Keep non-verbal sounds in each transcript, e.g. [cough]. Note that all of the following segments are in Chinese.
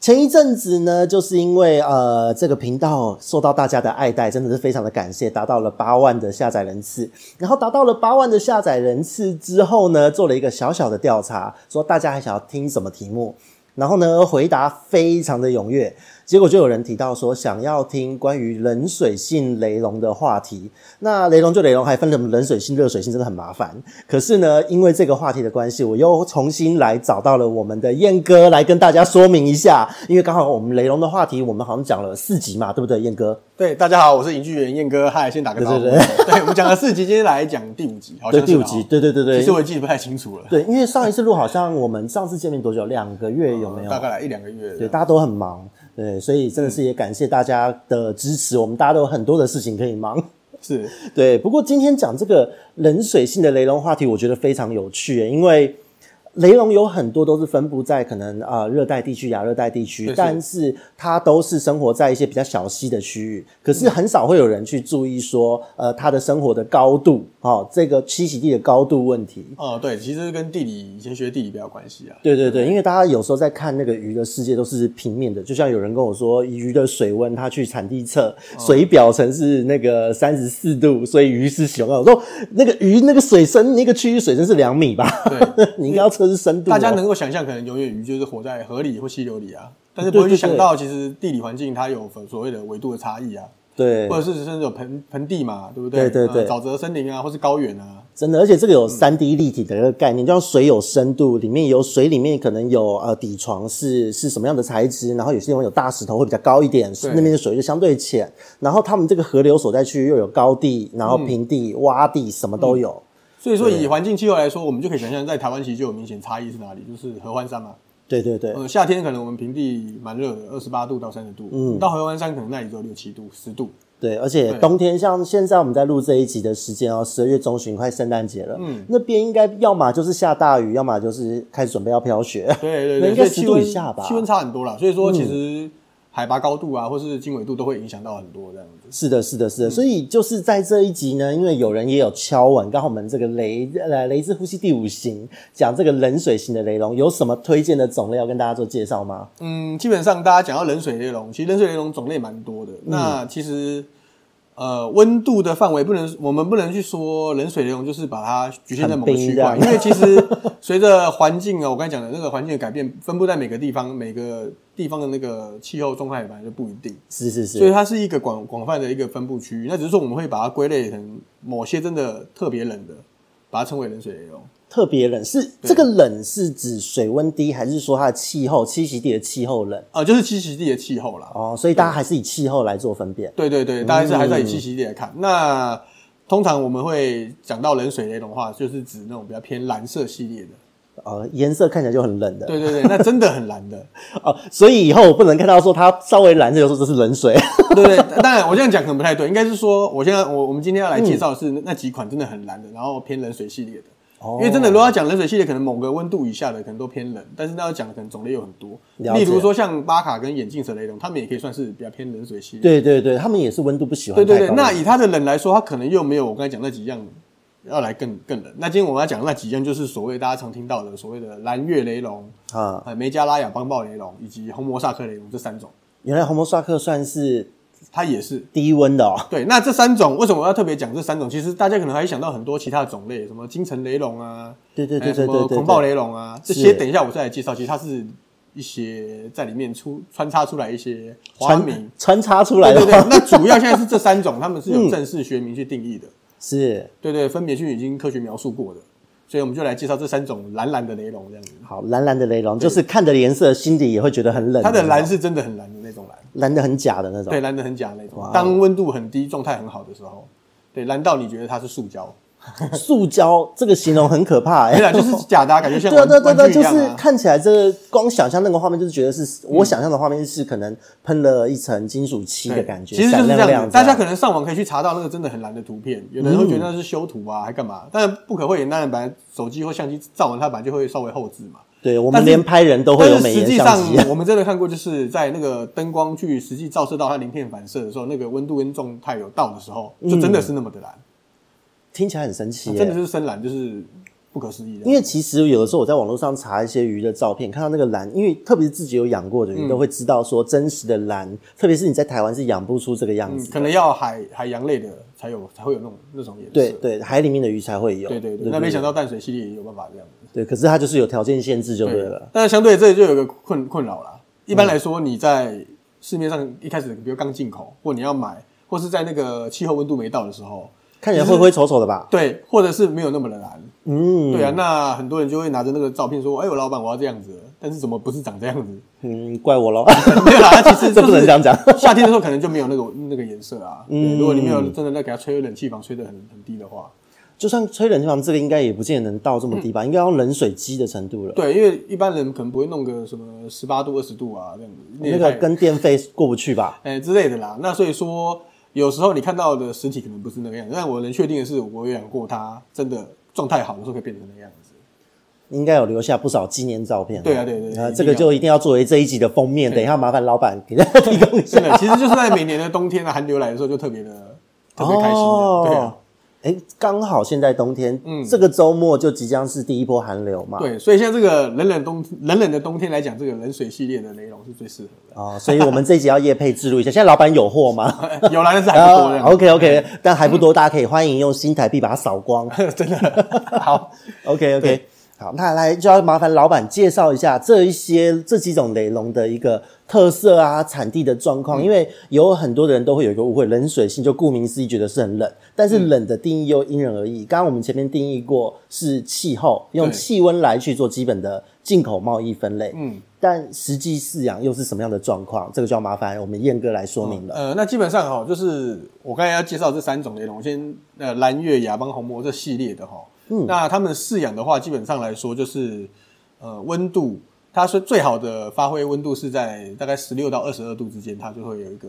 前一阵子呢，就是因为呃这个频道受到大家的爱戴，真的是非常的感谢，达到了八万的下载人次。然后达到了八万的下载人次之后呢，做了一个小小的调查，说大家还想要听什么题目。然后呢，回答非常的踊跃，结果就有人提到说想要听关于冷水性雷龙的话题。那雷龙就雷龙，还分什么冷水性、热水性，真的很麻烦。可是呢，因为这个话题的关系，我又重新来找到了我们的燕哥来跟大家说明一下。因为刚好我们雷龙的话题，我们好像讲了四集嘛，对不对，燕哥？对，大家好，我是影剧员燕哥，嗨，先打个招呼。对，对，对，对，我们讲了四集，今天来讲第五集，好像对第五集，对对对对。其实我也记得不太清楚了。对，因为上一次录好像我们上次见面多久？两个月有没有？大概来一两个月。对，大家都很忙，对，所以真的是也感谢大家的支持。我们大家都有很多的事情可以忙，是对。不过今天讲这个冷水性的雷龙话题，我觉得非常有趣，因为。雷龙有很多都是分布在可能啊热带地区、亚热带地区，但是它都是生活在一些比较小溪的区域。可是很少会有人去注意说，呃，它的生活的高度，哦，这个栖息地的高度问题。哦，对，其实跟地理以前学地理比较关系啊。对对对，因为大家有时候在看那个鱼的世界都是平面的，就像有人跟我说，鱼的水温，它去产地测，水表层是那个三十四度，所以鱼是熊啊。我说那个鱼那个水深那个区域水深是两米吧？对，[laughs] 你应该要测。深度，大家能够想象，可能永远鱼就是活在河里或溪流里啊，但是不会去想到，其实地理环境它有所谓的纬度的差异啊，对，或者是甚至有盆盆地嘛，对不对？对对对，沼泽森林啊，或是高原啊，真的，而且这个有三 D 立体的一个概念，就像水有深度，里面有水里面可能有呃底床是是什么样的材质，然后有些地方有大石头会比较高一点，那边的水就相对浅，然后他们这个河流所在区域又有高地，然后平地、嗯、洼地什么都有。嗯所以说，以环境气候来说，我们就可以想象，在台湾其实就有明显差异是哪里，就是合欢山嘛。对对对。呃，夏天可能我们平地蛮热的，二十八度到三十度。嗯。到合欢山可能那里只有六七度、十度。对，而且冬天像现在我们在录这一集的时间哦，十二月中旬快圣诞节了。嗯。那边应该要么就是下大雨，要么就是开始准备要飘雪。对对对。那应该十度以下吧？气温差很多了。所以说其实。嗯海拔高度啊，或是经纬度都会影响到很多这样子。是的，是的，是的。所以就是在这一集呢，因为有人也有敲碗，刚好我们这个雷呃雷之呼吸第五型讲这个冷水型的雷龙，有什么推荐的种类要跟大家做介绍吗？嗯，基本上大家讲到冷水雷龙，其实冷水雷龙种类蛮多的。嗯、那其实。呃，温度的范围不能，我们不能去说冷水雷龙就是把它局限在某个区块，因为其实随着环境啊，我刚才讲的那个环境的改变，分布在每个地方，每个地方的那个气候状态本来就不一定，是是是，所以它是一个广广泛的一个分布区域。那只是说我们会把它归类成某些真的特别冷的，把它称为冷水雷龙。特别冷是这个冷是指水温低，还是说它的气候栖息地的气候冷？啊、呃，就是栖息地的气候啦。哦，所以大家还是以气候来做分辨。对对对，大家是还是以栖息地来看。嗯、那通常我们会讲到冷水雷龙的话，就是指那种比较偏蓝色系列的。呃，颜色看起来就很冷的。对对对，那真的很蓝的 [laughs] 哦。所以以后我不能看到说它稍微蓝的，就说这是冷水。[laughs] 对对，当然我这样讲可能不太对，应该是说我现在我我们今天要来介绍的是那几款真的很蓝的，然后偏冷水系列的。因为真的，如果要讲冷水系列，可能某个温度以下的可能都偏冷，但是那要讲的可能种类有很多。例如说像巴卡跟眼镜蛇雷龙，他们也可以算是比较偏冷水系列。对对对，他们也是温度不喜欢。对对对，那以它的冷来说，它可能又没有我刚才讲那几样要来更更冷。那今天我们要讲的那几样，就是所谓大家常听到的所谓的蓝月雷龙啊、梅加拉亚邦豹雷龙以及红魔萨克雷龙这三种。原来红魔萨克算是。它也是低温的哦。对，那这三种为什么我要特别讲这三种？其实大家可能还会想到很多其他的种类，什么金城雷龙啊，对对对对对，狂暴雷龙啊，这些等一下我再来介绍。其实它是一些在里面出穿插出来一些花名，穿插出来的。对对对，[laughs] 那主要现在是这三种，他们是有正式学名去定义的。是，对对，分别去已经科学描述过的。所以我们就来介绍这三种蓝蓝的雷龙，这样子。好，蓝蓝的雷龙就是看着颜色，心底也会觉得很冷。它的蓝是真的很蓝蓝，的很假的那种。对，蓝的很假的那种。当温度很低、状态很好的时候，对，蓝到你觉得它是塑胶。[laughs] 塑胶这个形容很可怕哎、欸，对啊，就是假的、啊，感觉像 [laughs] 对对对对，啊、就是看起来这个光想象那个画面，就是觉得是、嗯、我想象的画面是可能喷了一层金属漆的感觉，其实就是这样，亮亮。大家可能上网可以去查到那个真的很蓝的图片，有的人会觉得那是修图啊，还干嘛？但是不可讳言，当然本来手机或相机照完它本来就会稍微后置嘛。对，我们连拍人都会有美颜相机。实际上，我们真的看过，就是在那个灯光去实际照射到它鳞片反射的时候，那个温度跟状态有到的时候，就真的是那么的蓝。嗯听起来很神奇，真的是深蓝，就是不可思议的。因为其实有的时候我在网络上查一些鱼的照片，看到那个蓝，因为特别是自己有养过的鱼，都会知道说真实的蓝，特别是你在台湾是养不出这个样子，可能要海海洋类的才有，才会有那种那种颜色。对对，海里面的鱼才会有。对对对，那没想到淡水系列也有办法这样子。对，可是它就是有条件限制就对了。但是相对这里就有个困困扰啦。一般来说，你在市面上一开始，比如刚进口，或你要买，或是在那个气候温度没到的时候。看起来灰灰丑丑的吧？对，或者是没有那么的蓝。嗯，对啊，那很多人就会拿着那个照片说：“哎呦，老板，我要这样子。”但是怎么不是长这样子？嗯，怪我喽。没有啦，其实 [laughs] 这不能这样讲。夏天的时候可能就没有那个那个颜色啊。嗯，如果你没有真的在给它吹冷气房吹得很很低的话，就算吹冷气房，这个应该也不见得能到这么低吧？应该要冷水机的程度了。对，因为一般人可能不会弄个什么十八度、二十度啊这样子。那个跟电费过不去吧？哎之类的啦。那所以说。有时候你看到的实体可能不是那个样子，但我能确定的是，我养过它，真的状态好的时候可以变成那个样子。应该有留下不少纪念照片。对啊，对对，啊，这个就一定要作为这一集的封面。等一下麻烦老板给大家提供一下。真的，其实就是在每年的冬天啊，寒流来的时候就特别的特别开心的。对啊。哎，刚好现在冬天，嗯，这个周末就即将是第一波寒流嘛。对，所以像这个冷冷冬冷冷的冬天来讲，这个冷水系列的雷龙是最适合的。哦，所以我们这一集要夜配置入一下。现在老板有货吗？[laughs] 有啦，但是还不多的。OK [laughs] OK，但还不多，大家可以欢迎用新台币把它扫光。[laughs] 真的好，OK OK。好，那来就要麻烦老板介绍一下这一些这几种雷龙的一个特色啊，产地的状况。嗯、因为有很多的人都会有一个误会，冷水性就顾名思义觉得是很冷，但是冷的定义又因人而异。刚刚、嗯、我们前面定义过是气候，用气温来去做基本的进口贸易分类。嗯，但实际饲养又是什么样的状况？这个就要麻烦我们燕哥来说明了。嗯、呃，那基本上哈，就是我刚才要介绍这三种雷龙，我先呃蓝月、亚邦、红魔这系列的哈。嗯，那他们饲养的话，基本上来说就是，呃，温度，它是最好的发挥温度是在大概十六到二十二度之间，它就会有一个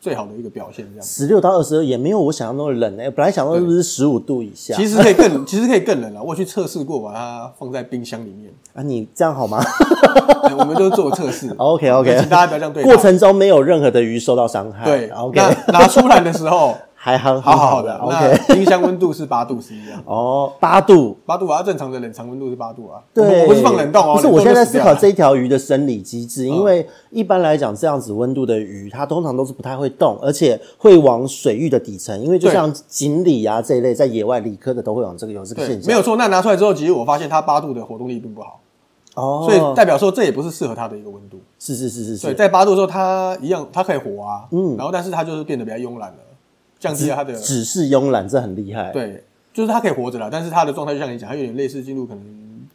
最好的一个表现。这样，十六到二十二也没有我想象中的冷诶、欸，本来想到是不是十五度以下？其实可以更，[laughs] 其实可以更冷了。我去测试过，把它放在冰箱里面 [laughs] 啊，你这样好吗？[laughs] 我们都做测试。OK OK，请大家不要这样对。过程中没有任何的鱼受到伤害。对，OK。那拿出来的时候。还很好好的，OK。冰箱温度是八度是一样哦，八度，八度啊，正常的冷藏温度是八度啊。对，我不是放冷冻哦。不是，我现在在思考这一条鱼的生理机制，因为一般来讲，这样子温度的鱼，它通常都是不太会动，而且会往水域的底层，因为就像锦鲤啊这一类，在野外理科的都会往这个有这个现象。没有错，那拿出来之后，其实我发现它八度的活动力并不好哦，所以代表说这也不是适合它的一个温度。是是是是是。对，在八度的时候，它一样，它可以活啊，嗯，然后但是它就是变得比较慵懒了。降低了它的只是慵懒，这很厉害。对，就是它可以活着了，但是它的状态就像你讲，它有点类似进入可能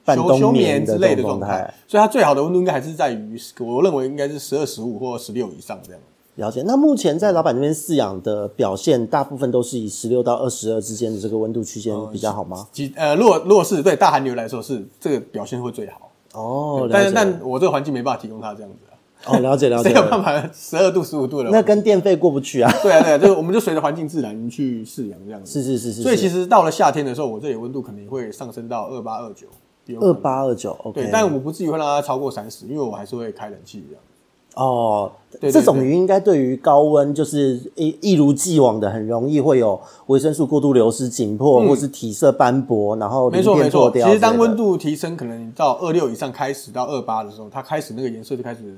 半冬眠之类的状态。所以它最好的温度应该还是在于，我认为应该是十二、十五或十六以上这样。了解。那目前在老板那边饲养的表现，大部分都是以十六到二十二之间的这个温度区间比较好吗？呃，如果如果是对大寒流来说，是这个表现会最好。哦，但是但我这个环境没办法提供它这样子。哦，了解了解，没有办法，十二度、十五度了，那跟电费过不去啊。[laughs] 对啊，对啊，就我们就随着环境自然去饲养这样子。是是是是。所以其实到了夏天的时候，我这里温度可能也会上升到二八二九。二八二九，OK。对，但我不至于会让它超过三十，因为我还是会开冷气这样。哦，这种鱼应该对于高温就是一一如既往的很容易会有维生素过度流失、紧迫，或是体色斑驳，然后没错没错。其实当温度提升，可能到二六以上开始到二八的时候，它开始那个颜色就开始。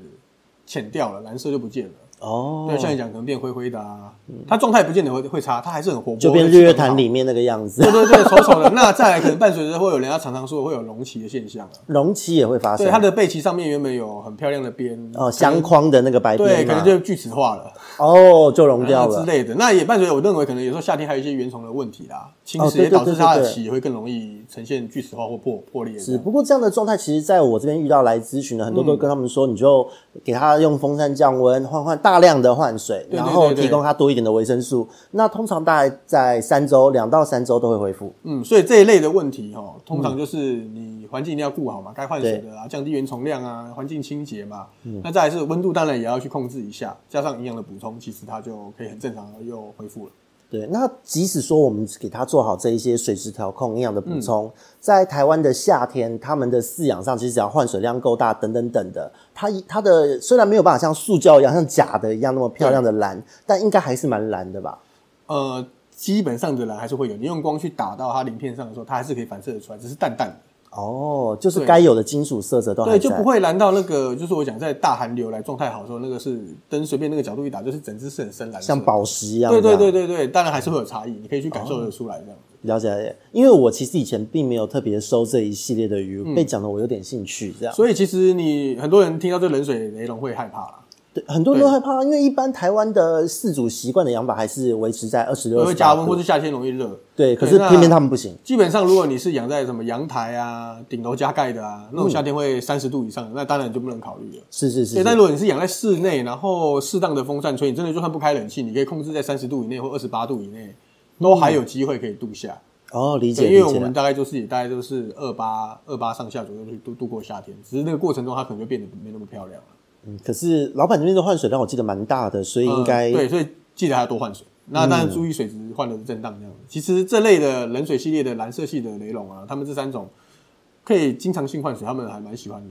浅掉了，蓝色就不见了。哦，对，像你讲，可能变灰灰的啊。它状态不见得会会差，它还是很活泼，就变日月潭里面那个样子。对对对，丑丑的。那再来，可能伴随着会有人家常常说会有隆起的现象啊。隆起也会发生。对，它的背鳍上面原本有很漂亮的边哦，相框的那个白边，对，可能就锯齿化了。哦，就溶掉了之类的。那也伴随着，我认为可能有时候夏天还有一些原虫的问题啦，侵蚀也导致它的鳍也会更容易呈现锯齿化或破破裂。是，不过这样的状态，其实在我这边遇到来咨询的很多都跟他们说，你就给他用风扇降温换换大。量的换水，然后提供它多一点的维生素。那通常大概在三周，两到三周都会恢复。嗯，所以这一类的问题哈，通常就是你环境一定要顾好嘛，该换水的啊，降低原虫量啊，环境清洁嘛。嗯，那再来是温度，当然也要去控制一下，加上营养的补充，其实它就可以很正常的又恢复了。对，那即使说我们给它做好这一些水质调控、营养的补充，嗯、在台湾的夏天，他们的饲养上其实只要换水量够大，等等等的，它它的虽然没有办法像塑胶一样、像假的一样那么漂亮的蓝，但应该还是蛮蓝的吧？呃，基本上的蓝还是会有，你用光去打到它鳞片上的时候，它还是可以反射的出来，只是淡淡的。哦，就是该有的金属色泽都对，就不会蓝到那个，就是我讲在大寒流来状态好的时候，那个是灯随便那个角度一打，就是整只是很深蓝，像宝石一样。对对对对对，当然还是会有差异，你可以去感受得出来这样。哦，了解了解，因为我其实以前并没有特别收这一系列的鱼，嗯、被讲的我有点兴趣这样。所以其实你很多人听到这冷水雷龙会害怕啦。对，很多人都害怕，因为一般台湾的四主习惯的养法还是维持在二十六。会加温，或是夏天容易热。对，可是偏偏他们不行。基本上，如果你是养在什么阳台啊、顶楼加盖的啊，那种夏天会三十度以上的，那当然就不能考虑了。是是是。对，但如果你是养在室内，然后适当的风扇吹，你真的就算不开冷气，你可以控制在三十度以内或二十八度以内，都还有机会可以度夏。哦，理解。因为我们大概就是也大概就是二八二八上下左右去度度过夏天，只是那个过程中它可能就变得没那么漂亮了。嗯，可是老板这边的换水量我记得蛮大的，所以应该、呃、对，所以记得还要多换水。那当然注意水质换的是正当这样。其实这类的冷水系列的蓝色系的雷龙啊，他们这三种可以经常性换水，他们还蛮喜欢的。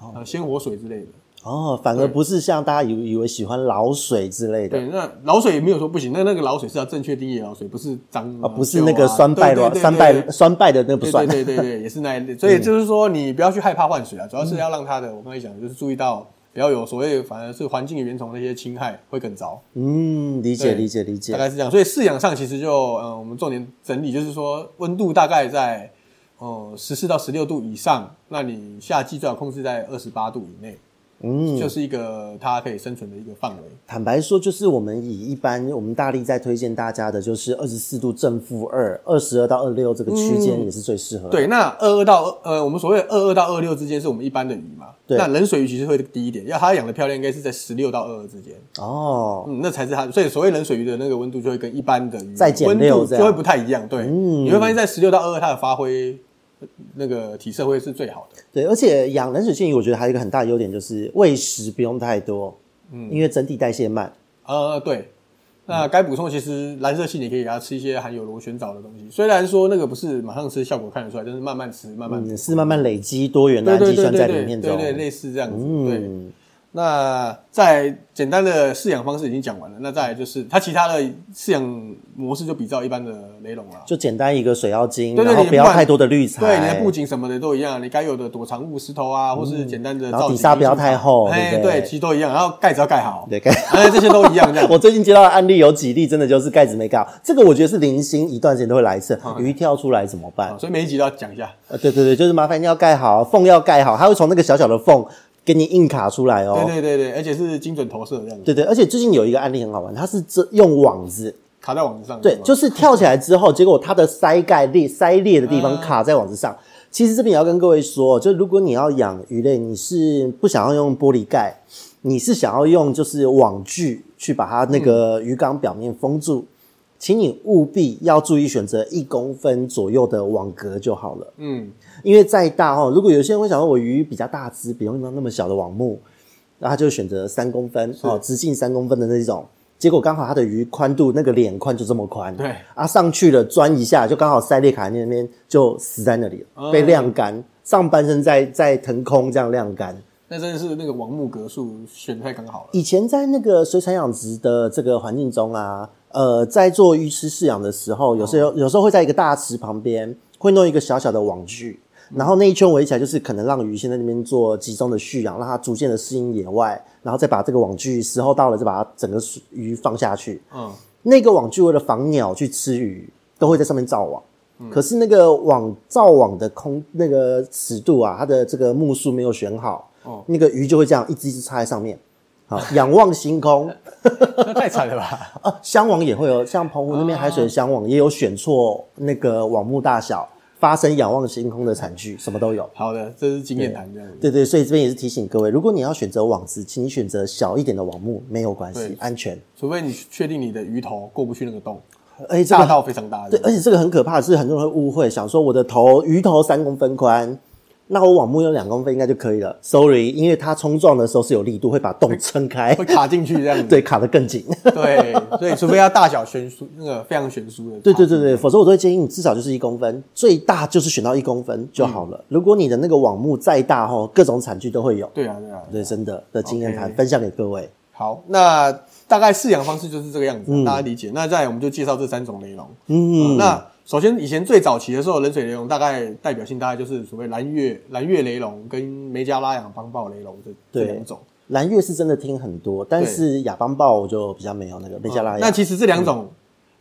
哦，鲜活水之类的。哦，反而不是像大家以以为喜欢老水之类的。对，那老水也没有说不行，那那个老水是要正确定义的老水，不是脏啊，哦、不是那个酸败的，酸败酸败的那不算。对对对对，也是那一类。所以就是说，你不要去害怕换水啊，主要是要让它的，我刚才讲的就是注意到。不要有所谓，反而是环境原虫那些侵害会更糟。嗯，理解理解理解，大概是这样。所以饲养上其实就，嗯，我们重点整理就是说，温度大概在，呃，十四到十六度以上，那你夏季最好控制在二十八度以内。嗯，就是一个它可以生存的一个范围。坦白说，就是我们以一般我们大力在推荐大家的，就是二十四度正负二，二十二到二六这个区间也是最适合的。对，那二二到呃，我们所谓二二到二六之间是我们一般的鱼嘛？对。那冷水鱼其实会低一点，要它养的漂亮，应该是在十六到二二之间。哦，嗯，那才是它。所以所谓冷水鱼的那个温度就会跟一般的鱼再减六温度就会不太一样。对，嗯，你会发现在十六到二二它的发挥。那个体色会是最好的，对，而且养冷水性鱼，我觉得还有一个很大的优点就是喂食不用太多，嗯，因为整体代谢慢。呃，对，那该补充其实蓝色系你可以给它吃一些含有螺旋藻的东西，虽然说那个不是马上吃效果看得出来，但是慢慢吃，慢慢吃，嗯，是慢慢累积多元的氨基酸在里面，对对，类似这样子，嗯，对。那在简单的饲养方式已经讲完了，那再来就是它其他的饲养模式就比较一般的雷龙了，就简单一个水妖精，对对对，然后不要太多的滤材，对，你的布景什么的都一样，你该有的躲藏物石头啊，或是简单的，然后底沙不要太厚，哎，对，其实都一样，然后盖子要盖好，对，盖，哎，这些都一样这样。[laughs] 我最近接到的案例有几例，真的就是盖子没盖好，这个我觉得是零星，一段时间都会来一次，鱼跳出来怎么办？所以每一集都要讲一下，呃，对对对，就是麻烦一定要盖好，缝要盖好，它会从那个小小的缝。给你硬卡出来哦，对对对对，而且是精准投射这样子。对对，而且最近有一个案例很好玩，它是这用网子卡在网子上，对，就是跳起来之后，结果它的鳃盖裂鳃裂的地方卡在网子上。其实这边也要跟各位说，就如果你要养鱼类，你是不想要用玻璃盖，你是想要用就是网具去把它那个鱼缸表面封住。请你务必要注意选择一公分左右的网格就好了。嗯，因为再大哦，如果有些人会想说，我鱼比较大只，不用用那么小的网目，那他就选择三公分哦，直径三公分的那种。结果刚好他的鱼宽度那个脸宽就这么宽，对啊，上去了钻一下，就刚好塞裂卡在那边就死在那里了，被晾干，上半身在在腾空这样晾干。那真的是那个网目格数选太刚好了。以前在那个水产养殖的这个环境中啊。呃，在做鱼池饲养的时候，有时候有时候会在一个大池旁边，会弄一个小小的网具，然后那一圈围起来，就是可能让鱼先在那边做集中的蓄养，让它逐渐的适应野外，然后再把这个网具时候到了，再把它整个鱼放下去。嗯，那个网具为了防鸟去吃鱼，都会在上面造网。嗯，可是那个网造网的空那个尺度啊，它的这个目数没有选好，哦，那个鱼就会这样一只一只插在上面。[laughs] 好，仰望星空，那太惨了吧？[laughs] 啊，箱网也会有，像澎湖那边海水的箱网也有选错那个网目大小，发生仰望星空的惨剧，什么都有。好的，这是经验谈这样子。对对，所以这边也是提醒各位，如果你要选择网子，请你选择小一点的网目，没有关系，安全。除非你确定你的鱼头过不去那个洞，而且、这个、大到非常大。对，而且这个很可怕的是，很多人会误会，想说我的头鱼头三公分宽。那我网目有两公分应该就可以了。Sorry，因为它冲撞的时候是有力度，会把洞撑开，会卡进去这样子。[laughs] 对，卡得更紧。对，所以除非要大小悬殊，那个非常悬殊的。对对对对，否则我都会建议你至少就是一公分，最大就是选到一公分就好了。嗯、如果你的那个网目再大齁，各种惨剧都会有。对啊对啊，对，真的的经验谈分享给各位。好，那大概饲养方式就是这个样子，嗯、大家理解。那再来我们就介绍这三种雷龙。嗯，嗯，那。首先，以前最早期的时候，冷水雷龙大概代表性大概就是所谓蓝月蓝月雷龙跟梅加拉雅邦豹雷龙这这两种。蓝月是真的听很多，但是亚邦豹就比较没有那个梅加拉亚、嗯。那其实这两种、嗯、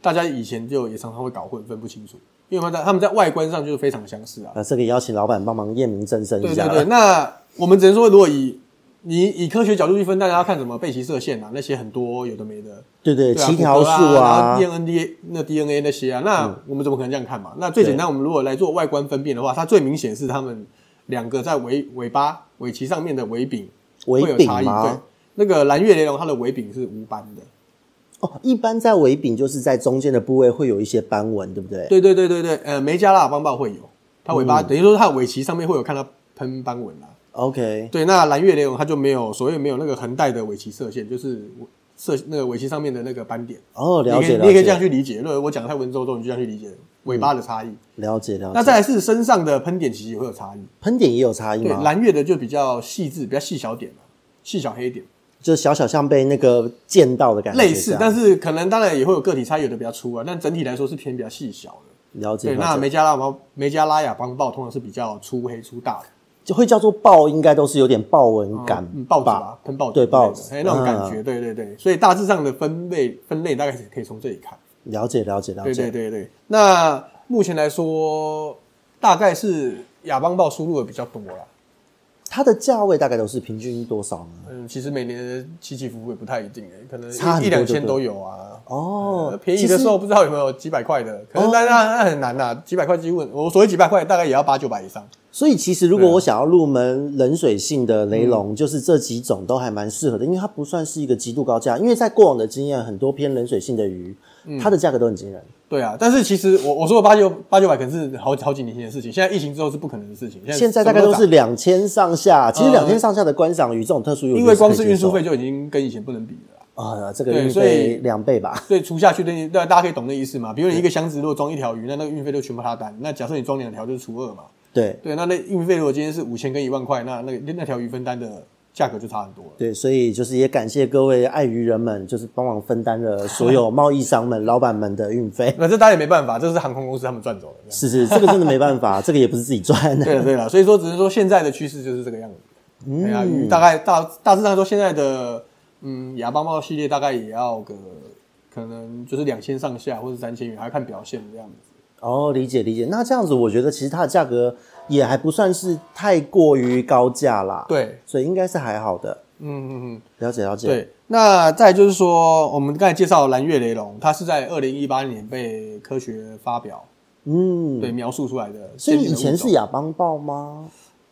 大家以前就也常常会搞混，分不清楚，因为他们在他们在外观上就是非常相似啊。那这个邀请老板帮忙验明正身一下。对对对，那我们只能说，如果以你以科学角度去分，大家要看什么背鳍射线啊，那些很多有的没的，对对，鳍条数啊，DNA 那 DNA 那些啊，那我们怎么可能这样看嘛？嗯、那最简单，我们如果来做外观分辨的话，它最明显是它们两个在尾尾巴尾鳍上面的尾柄会有差异。对，那个蓝月雷龙它的尾柄是无斑的。哦，一般在尾柄就是在中间的部位会有一些斑纹，对不对？对对对对对，呃，梅加拉亚邦豹会有，它尾巴、嗯、等于说它的尾鳍上面会有看到喷斑纹啦。OK，对，那蓝月雷龙它就没有所谓没有那个横带的尾鳍射线，就是射那个尾鳍上面的那个斑点。哦，了解。你也可以这样去理解。如果我讲的太文绉绉，你就这样去理解尾巴的差异。了解，了解。那再来是身上的喷点，其实也会有差异。喷点也有差异蓝月的就比较细致，比较细小点嘛，细小黑点，就小小像被那个溅到的感觉。类似，但是可能当然也会有个体差异，有的比较粗啊，但整体来说是偏比较细小的。了解。对，那梅加拉邦梅加拉雅邦豹通常是比较粗黑粗大的。就会叫做豹，应该都是有点豹纹感，豹子吧，喷豹子，对豹子，哎，那种感觉，对对对，所以大致上的分类分类大概是可以从这里看，了解了解了解，对对对对。那目前来说，大概是亚邦豹输入的比较多啦。它的价位大概都是平均多少呢？嗯，其实每年起起伏伏也不太一定诶，可能差一两千都有啊。哦、嗯，便宜的时候不知道有没有几百块的，可能那那那很难呐、啊，几百块几乎我所谓几百块大概也要八九百以上。所以其实如果我想要入门冷水性的雷龙，就是这几种都还蛮适合的，因为它不算是一个极度高价，因为在过往的经验，很多偏冷水性的鱼，它的价格都很惊人。对啊，但是其实我我说的八九八九百可能是好好几年前的事情，现在疫情之后是不可能的事情。现在，现在大概都是两千上下，其实两千上下的观赏鱼这种特殊，因为光是运输费就已经跟以前不能比了啊，这个运费两倍吧。所以除下去的，对，大家可以懂那意思嘛？比如你一个箱子如果装一条鱼，那那个运费就全部他担。那假设你装两条就是除二嘛。对对，那那运费如果今天是五千跟一万块，那那那条鱼分担的。价格就差很多了。对，所以就是也感谢各位爱鱼人们，就是帮忙分担了所有贸易商们、老板们的运费。[laughs] 那这大家也没办法，这是航空公司他们赚走的。是是，这个真的没办法，这个也不是自己赚的。[laughs] 对了对了，所以说只是说现在的趋势就是这个样子。嗯，啊，大概大大致上说，现在的嗯亚邦帽系列大概也要个可能就是两千上下，或者三千元，还要看表现这样子。哦，理解理解。那这样子，我觉得其实它的价格。也还不算是太过于高价啦，对，所以应该是还好的。嗯嗯嗯，了解了解。对，那再就是说，我们刚才介绍蓝月雷龙，它是在二零一八年被科学发表，嗯，对，描述出来的。所以以前是亚邦豹吗？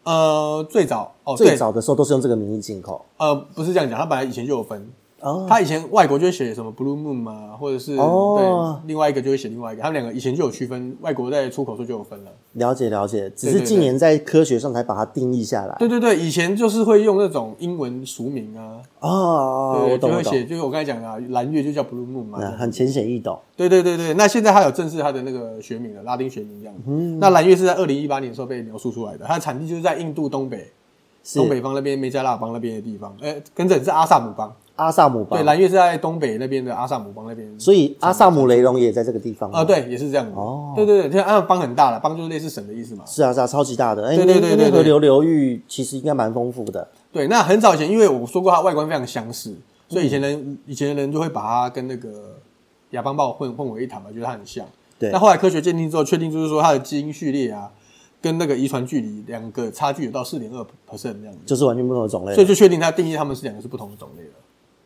呃，最早哦，最早的时候都是用这个名义进口。呃，不是这样讲，它本来以前就有分。哦，他以前外国就会写什么 Blue Moon 嘛，或者是哦，对，另外一个就会写另外一个，他们两个以前就有区分，外国在出口时候就有分了。了解了解，只是近年在科学上才把它定义下来。对对对，以前就是会用那种英文俗名啊，哦，对，我懂，就会写，就是我刚才讲的啊，蓝月就叫 Blue Moon 嘛，很浅显易懂。对对对对，那现在它有正式它的那个学名了，拉丁学名这样。嗯，那蓝月是在二零一八年的时候被描述出来的，它的产地就是在印度东北，东北方那边梅加拉邦那边的地方，哎，跟着是阿萨姆邦。阿萨姆邦，对，蓝月是在东北那边的阿萨姆邦那边，所以阿萨姆雷龙也在这个地方啊，对，也是这样子。哦，对对对，因为阿萨邦很大了，邦就是类似省的意思嘛。是啊是啊，超级大的。对对对对，河流流域其实应该蛮丰富的。对，那很早以前，因为我说过它外观非常相似，所以以前人以前的人就会把它跟那个亚邦豹混混为一谈嘛，觉得它很像。对。那后来科学鉴定之后，确定就是说它的基因序列啊，跟那个遗传距离两个差距有到四点二 percent 这样子，就是完全不同的种类。所以就确定它定义它们是两个是不同的种类了。